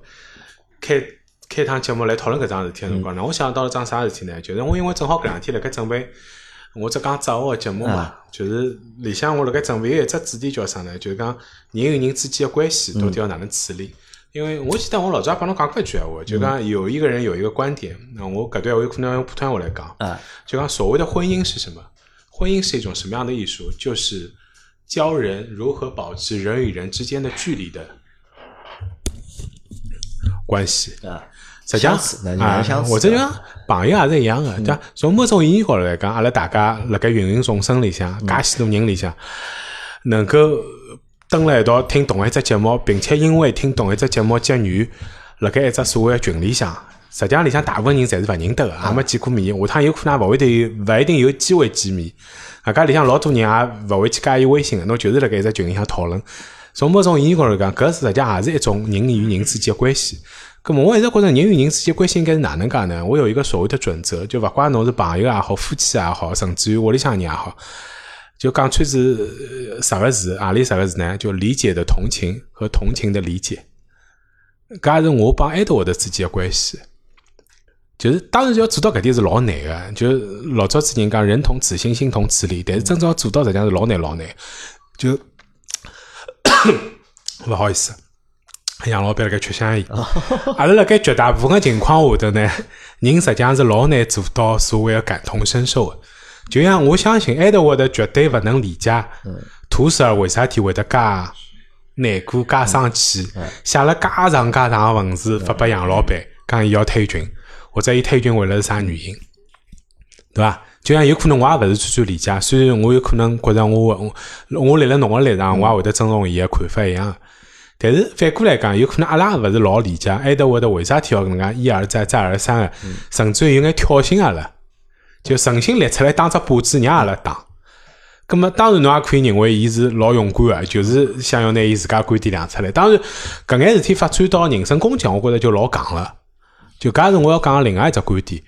开开趟节目来讨论搿桩事体个辰光，让我想到了桩啥事体呢？就是我因为正好搿两天辣盖准备我只讲择偶个节目嘛，就是里向我辣盖准备有一只主题叫啥呢？就是讲人与人之间的关系到底要哪能处理。因为我记得我老早帮侬讲过一句闲话，就讲有一个人有一个观点，那我搿段我有可能要用普通话来讲，啊，就讲所谓的婚姻是什么？婚姻是一种什么样的艺术？就是教人如何保持人与人之间的距离的关系。啊，实际上啊或者的讲朋友也是一样的。讲从某种意义高头来讲，阿拉大家辣盖芸芸众生里向，介许多人里向，能够蹲辣一道听同一只节目，并且因为听同一只节目结缘，辣盖一只所谓的群里向，实际上里向大部分人侪是勿认得个，也没见过面。下趟有可能也勿会得有，勿一定有机会见面。啊，搿里向老多人也勿会去加伊微信个，侬就是辣盖一只群里向讨论。从某种意义高头讲，搿实际上也是一种人与人之间个关系。咁么我一直觉着人与人之间关系应该是哪能介呢？我有一个所谓的准则，就勿怪侬是朋友也好，夫妻也好，甚至于屋里向人也好，就讲穿是啥个字，何里啥个字呢？就理解的同情和同情的理解。搿也是我帮埃德沃德之间的关系。就是当然要做到搿点是老难个，就老早子人讲人同此心，心同此理，但是真正要做到实际上是老难老难。就 勿好意思，杨老板辣盖吃香烟。阿拉辣盖绝大部分个情况下头呢，人实际上是老难做到所谓个感同身受个。就像我相信埃德沃德绝对勿能理解图什尔为啥体会得介难过、介生气，写了介长介长个文字发拨杨老板，讲伊要退群，或者伊退群为了是啥原因，对伐？就像有可能我也勿是最最理解，虽然我有可能觉着我我我立了侬个立场，我也会得尊重伊个看法一样。但是反过来讲，有可能阿拉也勿是老理解埃德沃德为啥体要搿能介一而再再而三个，甚至于有眼挑衅阿拉，就诚心立出来当只靶子让阿拉打。咁么当然侬也可以认为伊是老勇敢个，就是想要拿伊自家观点亮出来。当然，搿眼事体发展到人身攻击，我觉着就老戆了。就搿是我要讲个另外一只观点，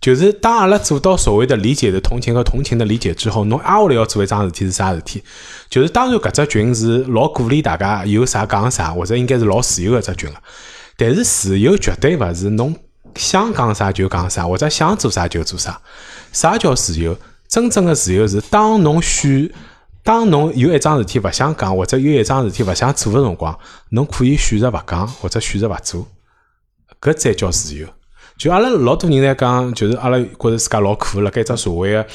就是当阿拉做到所谓的理解的同情和同情的理解之后，侬挨下来要做一桩事体是啥事体？就是当然搿只群是老鼓励大家有啥讲啥，或者应该是老自由的只群了。但是自由绝对勿是侬想讲啥就讲啥，或者想做啥就做啥。啥叫自由？真正的自由是当侬选，当侬有一桩事体勿想讲，或者有一桩事体勿想做的辰光，侬可以选择勿讲，或者选择勿做，搿才叫自由。就阿拉老多人在讲，就是阿拉觉着自家老苦，辣盖只社会个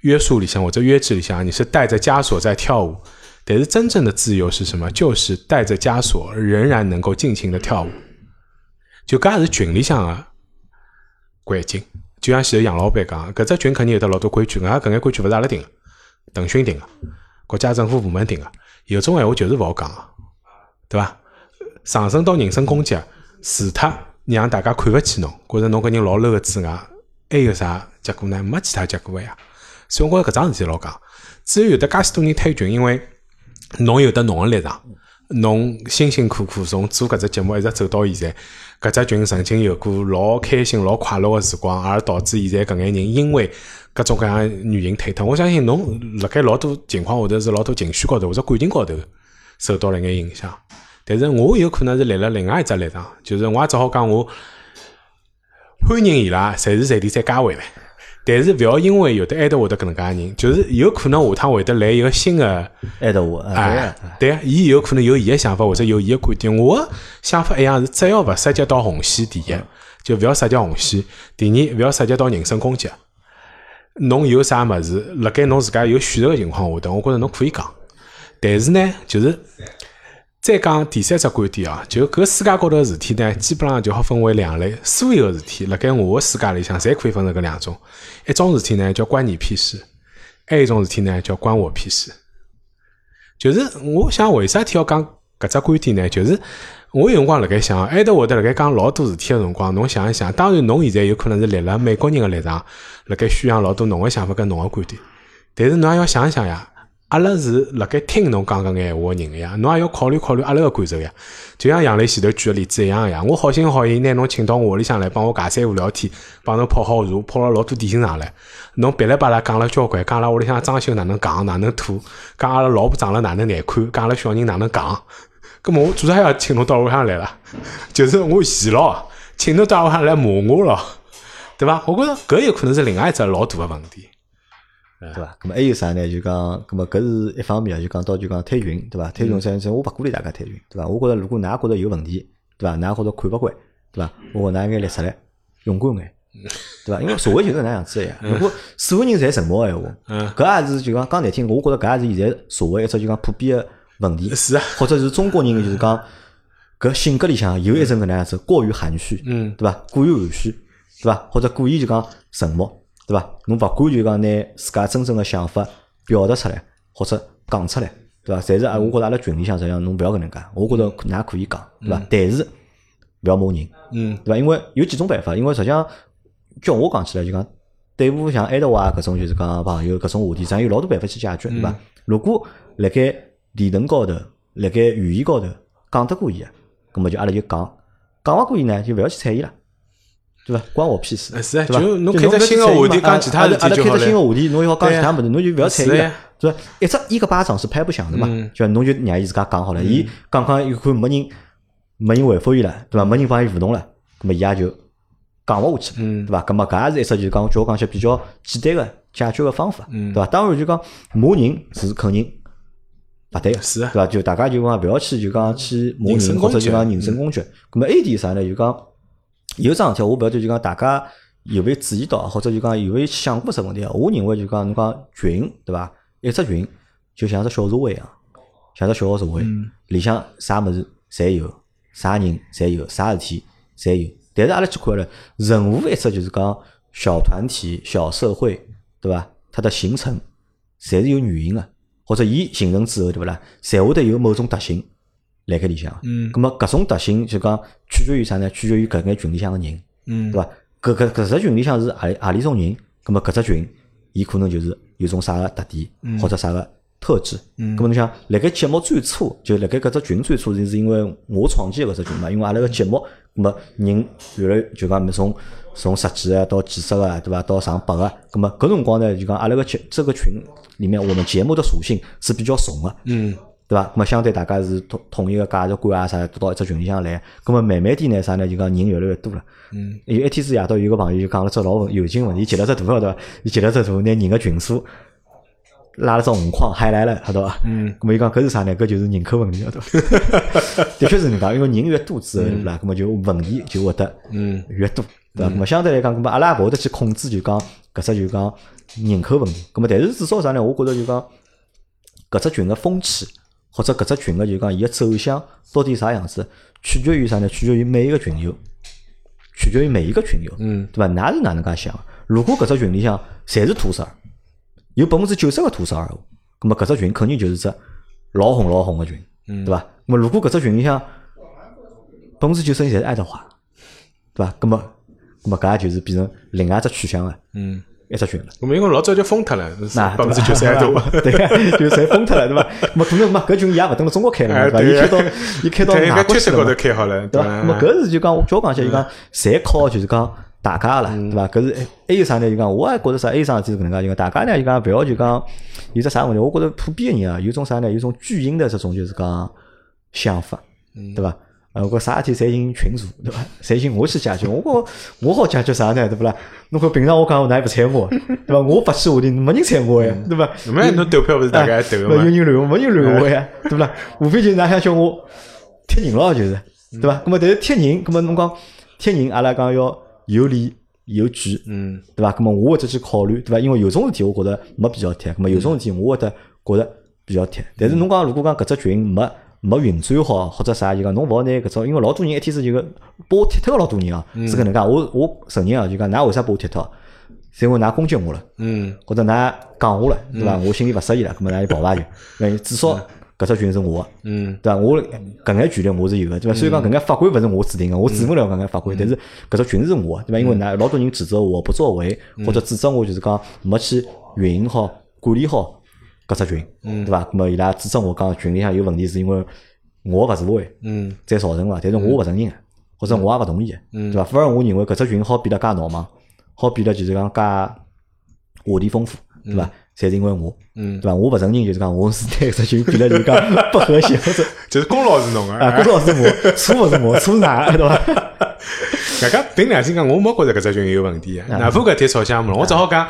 约束里向或者约制里向，你是带着枷锁在跳舞。但是真正的自由是什么？就是带着枷锁，仍然能够尽情的跳舞。就搿也是群里向个环境。就像前头杨老板讲，搿只群肯定有得老多规矩，搿搿眼规矩勿是阿拉定个，腾讯定个，国家政府部门定个。有种闲话就是勿好讲个，对伐？上升到人身攻击，除脱让大家看勿起侬，觉着侬搿人老 low 个之外，还有啥结果呢？没其他结果个呀。所以我觉着搿桩事体老讲，只有有得介许多人退群，因为侬有得侬个立场，侬辛辛苦苦从做搿只节目一直走到现在，搿只群曾经有过老开心、老快乐个时光，而导致现在搿眼人因为各种各样原因退脱。我相信侬辣盖老多情况下头是老多情绪高头或者感情高头受到了眼影响。但是我有可能是立了另外一只立场，就是我也只好讲我欢迎伊拉，随时随地再加回来。但是勿要因为有的艾特我的搿能介人，就是有可能下趟会得来一个新的艾特我，哎，对，伊有可能有伊个想法或者有伊个观点。我想法一样是，只要勿涉及到红线，第一就勿要涉及红线；第二勿要涉及到人身攻击。侬有啥物事，辣盖侬自家有选择个情况下头，我觉着侬可以讲。但是呢，就是再讲第三只观点啊，就搿世界高头个事体呢，基本上就好分为两类。所有个事体辣盖我个世界里向，侪可以分成搿两种。一种事体呢叫关你屁事，还有一种事体呢叫关我屁事。就是我想为啥体要讲搿只观点呢？就是我有辰光辣盖想，埃德会得辣盖讲老多事体个辰光，侬想一想，当然侬现在有可能是立了美国人个立场，辣盖宣扬老多侬个想法跟侬个观点，但是侬也要想一想呀。阿拉是辣盖听侬讲搿眼话个人呀，侬也要考虑考虑阿拉个感受呀。就像杨磊前头举个例子一样个呀，我好心好意拿侬请到我屋里向来帮我尬三胡聊天，帮侬泡好茶，泡了老多点心上来。侬噼里啪啦讲了交关，讲阿拉屋里向装修哪能戆哪能土，讲阿拉老婆长了哪能难看，讲阿拉小人哪能戆。葛末我做啥要请侬到屋里向来了？就是我嫌咯，请侬到屋里向来骂我咯，对伐？我觉着搿有可能是另外一只老大个问题。对伐？咁么还有啥呢？就讲，咁么搿是一方面啊，就讲到就讲退群，对伐？退群实际上我勿鼓励大家退群，对伐？我觉着如果㑚觉着有问题，对伐？㑚觉着看勿惯，对伐？我㑚应该立出来，勇敢眼，对伐？因为社会就是搿样子个呀。如果所有人侪沉默个闲话，搿也是就讲讲难听，我觉着搿也是现在社会一只就讲普遍个问题，是啊，或者是中国人就是讲 搿性格里向有一种搿能样子，过于含蓄，嗯，对伐？过于含蓄，对伐？或者故意就讲沉默。对伐？侬勿管就讲拿自家真正个想法表达出来，或者讲出来，对伐？侪是啊，我觉着阿拉群里向实际上侬勿要搿能介，我觉着㑚可以讲，对伐？但是勿要骂人，嗯，对伐？因为有几种办法，因为实际上叫我讲起来就讲，对付像埃德华搿种就是讲朋友搿种话题，上有老多办法去解决，对伐？如果辣盖理论高头，辣盖语言高头讲得过伊个，葛末就阿拉就讲，讲勿过伊呢，就勿要去睬伊了。对伐？关我屁事，是啊？就侬开只新个话题讲其他事阿拉开只。新个话题，侬要讲其他物事，侬就勿要睬伊了对伐？一只一个巴掌是拍不响的嘛，就侬就让伊自家讲好了，伊讲讲有看没人没人回复伊了，对伐？没人帮伊互动了，咁么伊也就讲勿下去了，对伐？咁么搿也是一只就是讲叫我讲些比较简单个解决个方法，对伐？当然就讲骂人是肯定勿对个，是啊对伐？就大家就讲勿要去就讲去骂人或者就讲人身攻击。咁么 A 点啥呢？就讲有桩事体，我勿晓得就讲大家有没有注意到，或者就讲有没有想过只问题啊？我认为就讲侬讲群对伐？一只群就像只小社会一样，像只小个社会，里向啥物事侪有，啥人侪有，啥事体侪有。但是阿拉去看了，任何一只就是讲小团体、小社会，对伐？它的形成侪是有原因个，或者伊形成之后，对勿啦？侪会得有某种特性辣盖里向。嗯咁么搿种特性就讲取决于啥呢？取决于搿眼群里向个人，嗯对伐？搿搿搿只群里向是何里何里种人，咁么搿只群伊可能就是有种啥个特点，或者啥个特质。嗯，咁么侬想，辣盖节目最初，就辣盖搿只群最初，就是因为我创建搿只群嘛。因为阿拉个节目，咁么人越来就讲从从十几个到几十个，对伐？到上百个，咁么搿辰光呢，就讲阿拉个节这个群里面，我们节目的属性是比较怂个。嗯。对伐？那么相对大家是统统一个价值观啊啥，都到一只群里向来。那么慢慢点呢啥呢？就讲人越来越多了。嗯。有一天子夜到，有个朋友就讲了只老有劲问题，截了只图晓得伐？伊截了只图，拿人个群数拉了只红框，海来了，晓得伐？嗯。那么伊讲搿是啥呢？搿就是人口问题，晓得伐？的确是能讲，因为人越多之后，对伐？那么就问题就会得嗯越多，对伐？那么相对来讲，那么阿拉也勿会得去控制，就讲搿只就讲人口问题。咁么但是至少啥呢？我觉着就讲搿只群个风气。或者搿只群个就讲伊个走向到底啥样子，取决于啥呢？取决于每一个群友，取决于每一个群友，嗯，对伐？㑚是哪能介想？如果搿只群里向侪是土色，有百分之九十个土色，咁么搿只群肯定就是只老红老红个群，嗯对伐？咁么如果搿只群里向百分之九十侪是爱德华，对伐？咁么咁么搿也就是变成另外一只取向了，嗯。一只群了，我们因为老早就封脱了，百分之九十多，对个，就侪封脱了，对伐？没可能嘛，搿群也勿等辣中国开了，对伐？伊开到伊开到外国去了，头开好了，对伐？么搿是就讲，我叫讲起就讲，侪靠就是讲大家了，对伐？搿是还有啥呢？就讲，我也觉着啥？还有啥子搿能介？就讲大家呢，就讲勿要就讲有只啥问题？我觉着普遍个人啊，有种啥呢？有种巨婴的这种就是讲想法，对伐？呃，我啥事体侪寻群主，对伐？侪寻我去解决，我我我好解决啥呢？对不啦？侬看平常我讲我哪也不睬我，对伐？我发起话题，没人睬我呀，对伐？侬投票勿是大家投吗？有人乱，没人乱我呀，对不啦？无非就是哪想叫我贴人咯，就是，对伐？那么但是贴人，那么侬讲贴人，阿拉讲要有理有据，嗯，对伐？那么我会得去考虑，对伐？因为有种事体我觉得没必要贴，那么有种事体我会得觉着比较贴。但是侬讲如果讲搿只群没。没运转好或者啥，就讲侬勿好拿搿种，因为老多人一天是就个把我踢脱个老多人啊，是搿能介。我我承认啊，就讲㑚为啥把我踢脱？是因为㑚攻击我了，嗯，或者㑚讲我了，对伐？我心里勿适意了，咾么㑚就跑伐就，那至少搿只群是我，嗯，对伐？我搿眼权利我是有个，对伐？虽然讲搿眼法规勿是我制定个，我制定勿了搿眼法规，但是搿只群是我，对伐？因为㑚老多人指责我不作为，或者指责我就是讲没去运营好、管理好。搿只群，对伐？咾么伊拉指责我讲群里向有问题，是因为我勿是会，嗯，再造成伐？但是我勿承认，或者我也勿同意，对伐？反而我认为搿只群好变得介闹忙，好变得就是讲介话题丰富，对伐？侪是因为我，嗯，对伐？我勿承认就是讲我是对搿只群变得就是讲 不和谐，或者 就是功劳是侬个，啊，功劳是我，错勿是我，错是㑚，对伐？大家凭良心讲，我没觉着搿只群有问题，哪怕搿天吵相骂，我只好讲。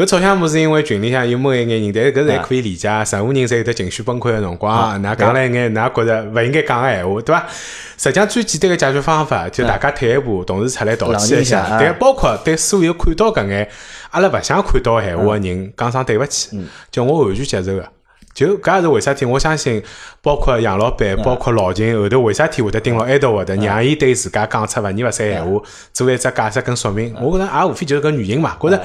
搿吵相骂是因为群里向有某一眼人，但是搿是还可以理解。任何人侪有得情绪崩溃个辰光，㑚讲了一眼，㑚觉着勿应该讲个闲话，对伐？实际上最简单个解决方法，就大家退一步，同时出来道歉一下。但包括对所有看到搿眼阿拉勿想看到闲话个人，讲声对勿起，叫我完全接受个。就搿也是为啥体？我相信，包括杨老板，包括老秦，后头为啥体会得盯牢埃德沃的，让伊对自家讲出勿二勿三闲话，做一只解释跟说明。我觉着也无非就是搿原因嘛。觉着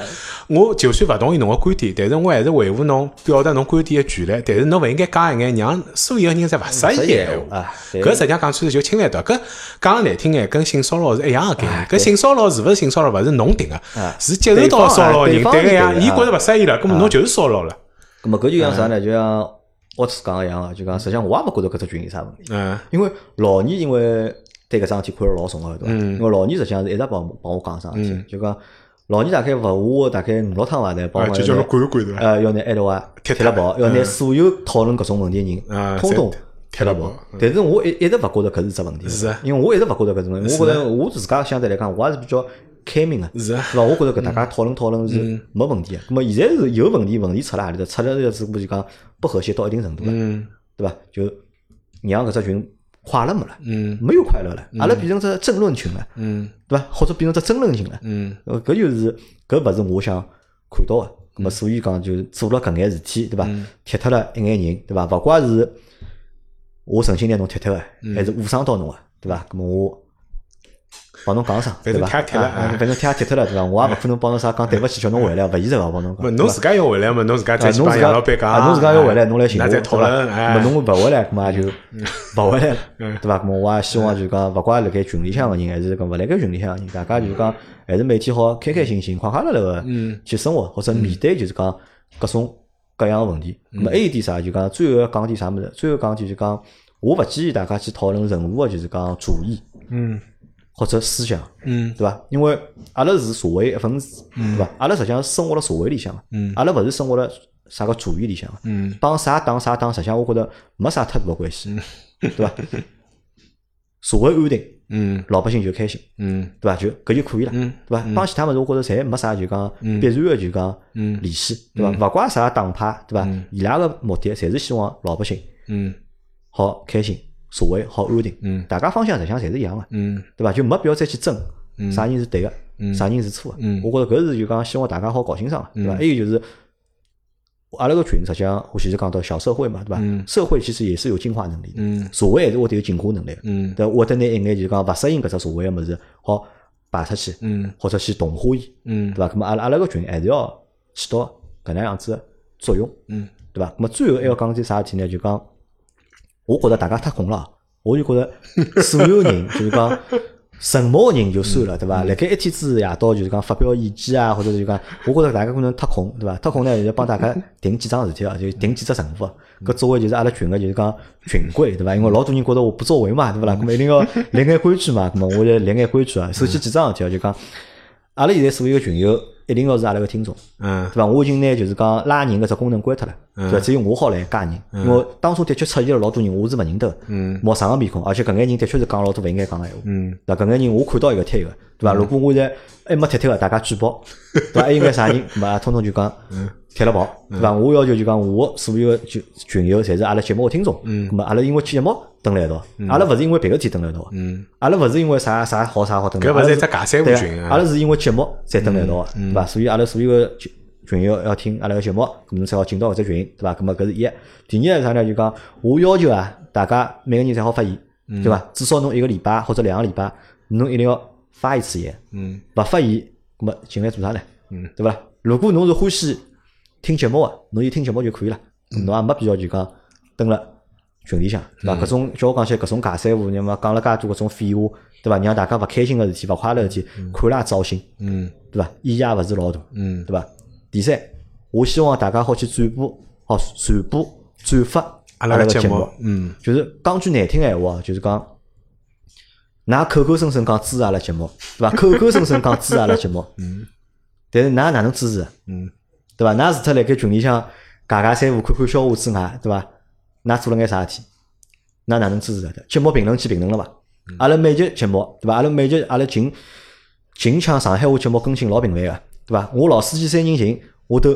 我就算勿同意侬个观点，但是我还是维护侬表达侬观点个权利。但是侬勿应该讲一眼让所有人侪勿适意闲话。搿实际上讲出来就侵犯到，搿讲难听眼，跟性骚扰是一样个概念。搿性骚扰是勿是性骚扰，勿是侬定个，是接受到骚扰人对个呀。伊觉着勿适意了，搿么侬就是骚扰了。咁么搿就像啥呢？就像我次讲个样个，就讲实际上我也勿觉着搿只群有啥问题。嗯。因为老倪因为对搿桩事体看了老重个，对伐？嗯。因为老倪实际上是一直帮帮我讲桩事体，就讲老倪大概勿下大概五六趟伐，来帮我。管一管对伐？呃，要拿埃头啊踢了跑，要拿所有讨论搿种问题人，通通踢了跑。但是我一一直勿觉着搿是只问题。是因为我一直勿觉着搿种问题。我觉着我自家相对来讲，我还是比较。开明个，是伐？我觉着搿大家讨论讨论是没问题个。那么现在是有问题，问题出辣何里头？出了只不过就讲不和谐到一定程度了，对伐？就让搿只群快乐没了，没有快乐了，阿拉变成只争论群了，对伐？或者变成只争论群了，搿就是搿勿是我想看到个。那么所以讲就做了搿眼事体，对伐？踢脱了一眼人，对伐？勿怪是我诚心拿侬踢脱个，还是误伤到侬个，对伐？那么我。帮侬讲声，对伐？反正踢也踢脱了，对伐？我也勿可能帮侬啥讲对勿起，叫侬回来，勿现实个帮侬讲。侬自家要回来嘛？侬自家再去帮杨老板讲。侬自家要回来，侬来寻我，对伐？么侬勿回来，咾也就勿回来了，对伐？么我也希望就讲，勿怪辣盖群里向个人，还是讲勿辣盖群里向个人，大家就讲，还是每天好开开心心、快快乐乐个去生活，或者面对就是讲各种各样问题。那么还有点啥？就讲最后要讲点啥物事？最后讲点就讲，我勿建议大家去讨论任何个就是讲主义嗯或者思想，嗯对伐？因为阿拉是社会一份子，对伐？阿拉实际上生活辣社会里向个，嗯阿拉勿是生活辣啥个主义里向个。嗯帮啥党啥党，实际上我觉着没啥太大个关系，对伐？社会安定，嗯老百姓就开心，嗯对伐？就搿就可以了，嗯对伐？帮其他物事，我觉着侪没啥就讲必然的就讲嗯联系，对伐？勿怪啥党派，对伐？伊拉个目的侪是希望老百姓嗯好开心，社会好安定，嗯大家方向实际上侪是一样的，嗯对伐？就没必要再去争啥人是对个，嗯啥人是错个。嗯我觉着搿是就讲希望大家好搞清爽个，对伐？还有就是。阿拉个群实际上，我其实讲到小社会嘛，对伐？嗯社会其实也是有进化能力的，嗯社会还是会得有进化能力的。嗯对，会得拿一眼就是讲勿适应搿只社会个物事，好摆出去，嗯或者去同化伊，嗯对伐？咁么阿拉阿拉个群还是要起到搿能样子个作用，嗯对伐？咁么最后还要讲点啥事体呢？就讲，我觉着大家太空了，我就觉着 所有人就是讲。沉默个人就算了，对伐？辣盖一天子夜到就是讲发表意见啊，或者是就讲，我觉着大家可能太空，对伐？太空呢，就帮大家定几桩事体啊，就定几只任务。搿作为就是阿拉群个就是讲群规，对伐？因为老多人觉着我不作为嘛，对伐啦？咾么一定要立眼规矩嘛，咾么我就立眼规矩啊。首先几桩事体啊，就讲阿拉现在所有个群友一定要是阿拉个听众，嗯对伐？我已经拿就是讲拉人搿只功能关脱了，对伐？只有我好来加人，因为当初的确出现了老多人，我是勿认得的，嗯陌生个面孔，而且搿眼人的确是讲老多勿应该讲个闲话。嗯对伐？搿眼人我看到一个贴一个，对伐？如果我现在还没贴贴个，大家举报，对伐？还应该啥人，对伐？通通就讲贴了跑，对伐？我要求就讲我所有个群群友侪是阿拉节目个听众，嗯，咁么阿拉因为节目蹲辣一道，阿拉勿是因为别个事体蹲辣一道，嗯，阿拉勿是因为啥啥好啥好蹲辣搿勿是一只假三胡对群啊阿拉是因为节目才蹲辣一道伐？所以阿拉所有个群群友要听阿拉个节目，咁侬才好进到搿只群，对伐？咁么搿是一。第二个啥呢？就讲我要求啊，大家每个人侪好发言，对伐？至少侬一个礼拜或者两个礼拜，侬一定要发一次言。嗯勿发言，咁么进来做啥呢？嗯，对伐？如果侬是欢喜听节目个，侬就听节目就可以了，侬也没必要就讲登了群里向，对伐？搿种叫我讲起来搿种尬三胡，你嘛讲了介多搿种废话，对伐？让大家勿开心个事体、勿快乐个事体，看了也糟心，嗯对伐？意义也勿是老大，嗯对伐？第三，我希望大家好去转播，好传播、转发阿拉个节目，嗯就是讲句难听个闲话，就是讲，㑚口口声声讲支持阿拉节目，对伐？口口声声讲支持阿拉节目，嗯 但是㑚哪能支持？嗯对伐？㑚除脱辣盖群里向尬尬三胡、看看笑话之外，对伐？㑚做了眼啥事体？㑚哪能支持的？节目评论区评论了伐？阿拉每集节目，对伐？阿拉每集阿拉近近腔上海话节目更新老频繁个，对伐？我老司机三人行，我都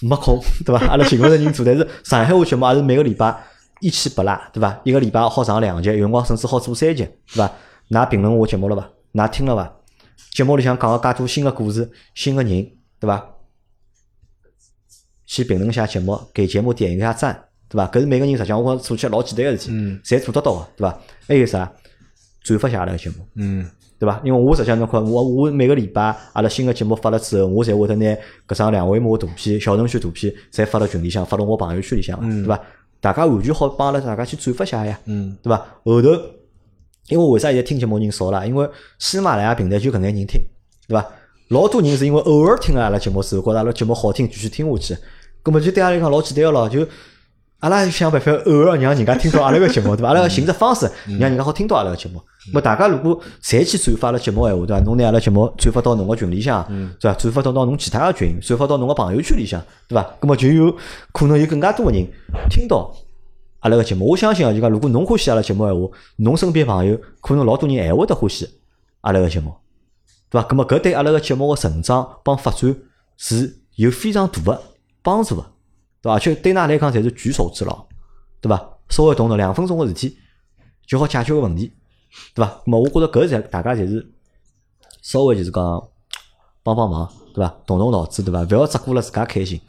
没空，对伐？阿拉寻勿着人做，但是上海话节目还是每个礼拜一期不落，对伐？一个礼拜好上两集，有辰光甚至好做三集，对伐？㑚评论我节目了伐？㑚听了伐？节目里向讲个介多新个故事、新个人，对伐？去评论一下节目，给节目点一下赞，对伐？搿是每个人实际上我觉着做起来老简单个事体，嗯侪做得到个，对伐？还有啥？转发下阿拉个节目，嗯对伐？因为我实际上侬看，我我每个礼拜阿拉新个节目发了之后，我侪会得拿搿张两维码图片、小程序图片，侪发到群里向，发到我朋友圈里向个，对伐？大家完全好帮阿拉大家去转发一下呀，嗯对伐？后头，因为为啥现在听节目人少了？因为喜马拉雅平台就搿眼人听，对伐？老多人是因为偶尔听了阿拉节目之后，觉着阿拉节目好听，继续听下去。葛么就对阿拉来讲老简单个咯，就阿拉想办法偶尔让人家听到阿拉个节目，对伐？阿拉要寻只方式让人家好听到阿拉个节目。么大家如果侪去转发阿拉节目闲话，对伐？侬拿阿拉节目转发到侬个群里向，对伐？转发到到侬其他个群，转发到侬个朋友圈里向，对伐？葛么就有可能有更加多个人听到阿拉个节目。我相信啊，就讲如果侬欢喜阿拉节目闲话，侬身边朋友可能老多人还会得欢喜阿拉个节目。对伐？咁么搿对阿拉个节目个成长帮发展是有非常大个帮助个，对伐？而且对㑚来讲侪是举手之劳，对伐？稍微动动两分钟个事体就好解决个问题，对伐？那么我觉着搿侪大家侪是稍微就是讲帮帮忙，对伐？动动脑子，对伐？勿要只顾了自家开心，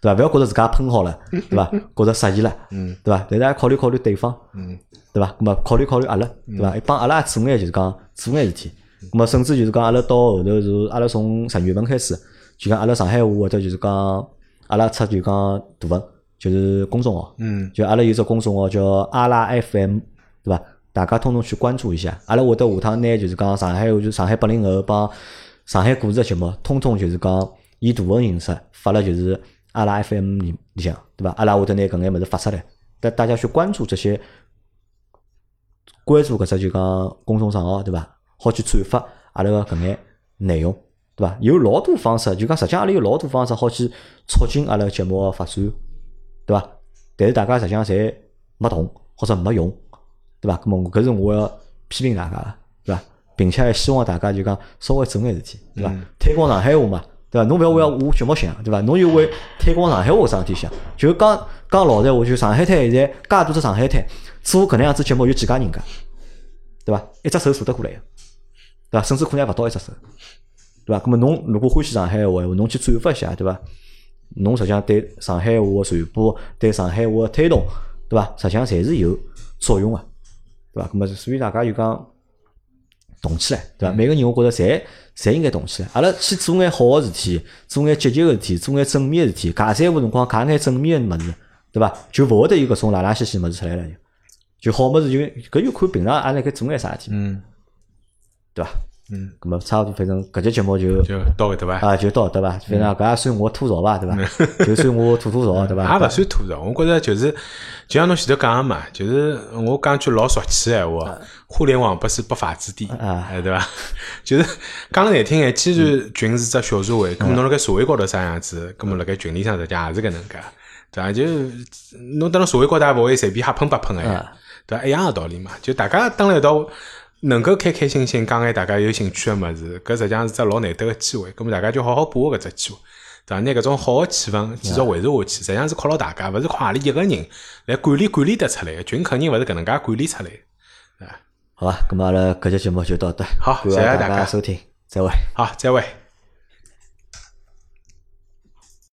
对伐？勿要觉着自家喷好了，对伐？觉着适意了，嗯对伐？但是也考虑考虑对方，嗯对伐？那么考虑考虑阿拉，对伐？帮阿拉也做眼就是讲做眼事体。那么甚至就是讲阿拉到后头是阿拉从十月份开始，就讲阿拉上海话或者就是讲阿拉出就讲图文，就是公众号，嗯就阿拉有只公众号叫阿拉 FM，对伐？大家通通去关注一下。阿拉会得下趟拿就是讲上海话，就上海八零后帮上海故事个节目，通通就是讲以图文形式发了，就是阿拉 FM 里里向，对伐？阿拉会得拿搿眼物事发出来，带大家去关注这些，关注搿只就讲公众账号，对伐？好去转发阿拉个搿眼内容，对伐？有老多方式，就讲实际上阿拉有老多方式好去促进阿拉节目个发展，对伐？但是大家实际上侪没动或者没用，对伐？咁么搿是我要批评大家个，对伐？并且还希望大家就讲稍微做眼事体，对伐？推广上海话嘛，对伐？侬勿要为我节目想，对伐？侬就为推广上海话搿桩事体想。就讲讲老实话，就上海滩现在介多只上海滩，做搿能样子节目有几家人家，对伐？一只手数得过来个，对伐？甚至可能还勿到一只手，对伐？那么侬如果欢喜上海话，侬去转发一下，对伐？侬实际上对上海话个传播，对上海话个推动，对伐？实际上侪是有作用个，对伐？那么所以大家就讲动起来，对伐？每个人我觉着侪侪应该动起来，阿拉去做眼好个事体，做眼积极个事体，做眼正面个事体，尬三胡辰光尬眼正面个物事，对伐？就勿会得有搿种拉拉稀稀物事出来了，就就好物事就搿就看平常阿拉该做眼啥事体，嗯对伐？嗯，咁么差勿多，反正搿节节目就就到搿搭伐？啊就到对伐？反正搿也算我吐槽伐，对伐？就算我吐吐槽，对伐？也勿算吐槽，我觉着就是，就像侬前头讲个嘛，就是我讲句老俗气个闲话，互联网不是不法之地，啊哎，对伐？就是讲个难听眼，既然群是只小社会，咁么侬辣盖社会高头啥样子，咁么辣盖群里向实际也是搿能介，对伐？就侬等辣社会高头也勿会随便瞎喷八喷个呀，对伐？一样个道理嘛，就大家蹲辣一道。能够开开心心讲眼大家有兴趣个物事，搿实际上是只老难得个机会，咁么大家就好好把握搿只机会，对伐？拿搿种好个气氛继续维持下去，实际上是靠牢大家，勿是靠阿里一个人来管理管理得出来个，群肯定勿是搿能介管理出来个，啊，好吧，咁么阿拉搿节节目就到这，好谢谢大家收听，再会。好，再会。